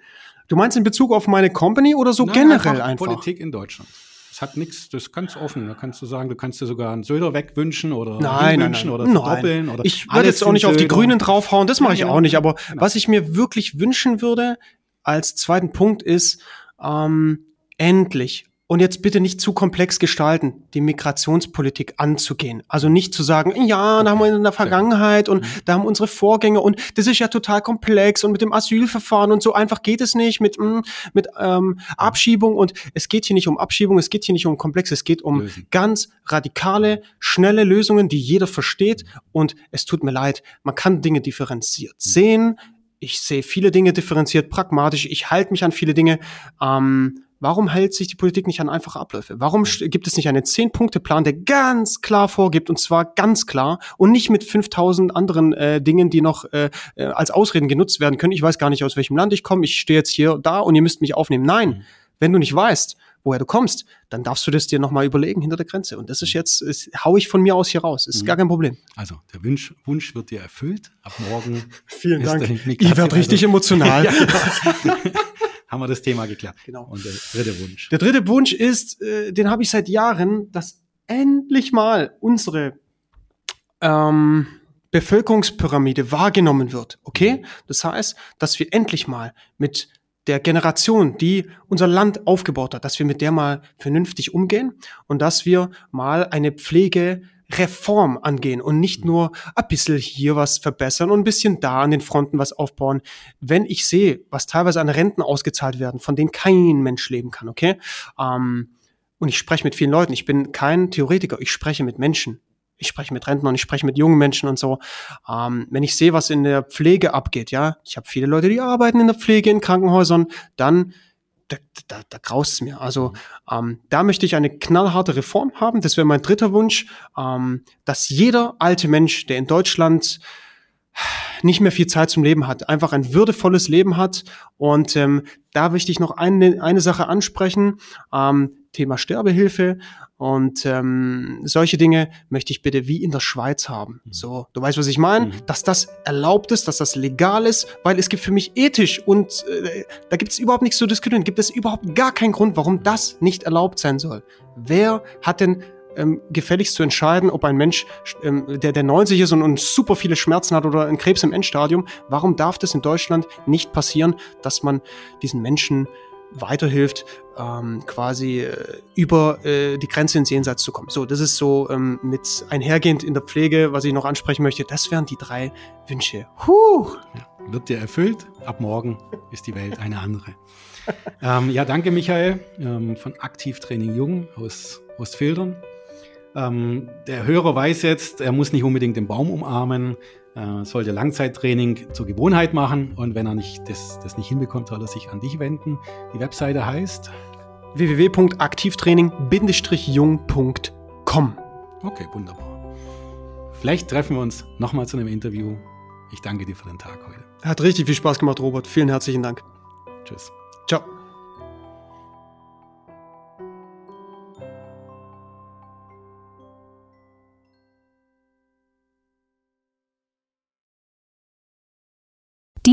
Du meinst in Bezug auf meine Company oder so Nein, generell einfach, einfach? Politik in Deutschland. Das hat nichts, das ist ganz offen. Da kannst du sagen, du kannst dir sogar einen Söder wegwünschen oder nein, wünschen oder verdoppeln. Oder ich würde jetzt auch nicht auf die Grünen draufhauen, das mache ich auch nicht. Aber genau. was ich mir wirklich wünschen würde als zweiten Punkt ist, ähm, endlich und jetzt bitte nicht zu komplex gestalten, die Migrationspolitik anzugehen. Also nicht zu sagen, ja, da haben wir in der Vergangenheit und mhm. da haben unsere Vorgänger und das ist ja total komplex und mit dem Asylverfahren und so einfach geht es nicht mit, mm, mit ähm, Abschiebung und es geht hier nicht um Abschiebung, es geht hier nicht um komplex, es geht um Lösen. ganz radikale, schnelle Lösungen, die jeder versteht und es tut mir leid, man kann Dinge differenziert mhm. sehen. Ich sehe viele Dinge differenziert, pragmatisch, ich halte mich an viele Dinge. Ähm, Warum hält sich die Politik nicht an einfache Abläufe? Warum gibt es nicht einen Zehn-Punkte-Plan, der ganz klar vorgibt, und zwar ganz klar, und nicht mit 5000 anderen äh, Dingen, die noch äh, äh, als Ausreden genutzt werden können? Ich weiß gar nicht, aus welchem Land ich komme, ich stehe jetzt hier da und ihr müsst mich aufnehmen. Nein, mhm. wenn du nicht weißt, woher du kommst, dann darfst du das dir nochmal überlegen hinter der Grenze. Und das ist jetzt, ist, hau ich von mir aus hier raus. Ist mhm. gar kein Problem. Also, der Wunsch, Wunsch wird dir erfüllt. Ab morgen. Vielen Dank. Ich werde richtig emotional. haben wir das Thema geklärt. Genau. Und der dritte Wunsch. Der dritte Wunsch ist, äh, den habe ich seit Jahren, dass endlich mal unsere ähm, Bevölkerungspyramide wahrgenommen wird. Okay? Das heißt, dass wir endlich mal mit der Generation, die unser Land aufgebaut hat, dass wir mit der mal vernünftig umgehen und dass wir mal eine Pflegereform angehen und nicht nur ein bisschen hier was verbessern und ein bisschen da an den Fronten was aufbauen. Wenn ich sehe, was teilweise an Renten ausgezahlt werden, von denen kein Mensch leben kann, okay? Ähm, und ich spreche mit vielen Leuten. Ich bin kein Theoretiker, ich spreche mit Menschen ich spreche mit Rentnern, ich spreche mit jungen Menschen und so. Ähm, wenn ich sehe, was in der Pflege abgeht, ja, ich habe viele Leute, die arbeiten in der Pflege in Krankenhäusern, dann da, da, da graust es mir. Also ähm, da möchte ich eine knallharte Reform haben. Das wäre mein dritter Wunsch, ähm, dass jeder alte Mensch, der in Deutschland nicht mehr viel Zeit zum Leben hat, einfach ein würdevolles Leben hat. Und ähm, da möchte ich noch eine, eine Sache ansprechen. Ähm, Thema Sterbehilfe und ähm, solche Dinge möchte ich bitte wie in der Schweiz haben. Mhm. So, du weißt, was ich meine? Mhm. Dass das erlaubt ist, dass das legal ist, weil es gibt für mich ethisch und äh, da gibt es überhaupt nichts zu diskutieren. Gibt es überhaupt gar keinen Grund, warum das nicht erlaubt sein soll. Wer hat denn ähm, gefälligst zu entscheiden, ob ein Mensch, ähm, der, der 90 ist und, und super viele Schmerzen hat oder einen Krebs im Endstadium, warum darf das in Deutschland nicht passieren, dass man diesen Menschen weiterhilft, ähm, quasi äh, über äh, die Grenze ins Jenseits zu kommen. So, das ist so ähm, mit einhergehend in der Pflege, was ich noch ansprechen möchte. Das wären die drei Wünsche. Huh. Ja, wird dir erfüllt. Ab morgen ist die Welt eine andere. ähm, ja, danke Michael ähm, von Aktivtraining Jung aus Ostfildern. Ähm, der Hörer weiß jetzt, er muss nicht unbedingt den Baum umarmen, äh, sollte Langzeittraining zur Gewohnheit machen und wenn er nicht das, das nicht hinbekommt, soll er sich an dich wenden. Die Webseite heißt www.aktivtrainingjung.com. Okay, wunderbar. Vielleicht treffen wir uns nochmal zu einem Interview. Ich danke dir für den Tag heute. Hat richtig viel Spaß gemacht, Robert. Vielen herzlichen Dank. Tschüss. Ciao.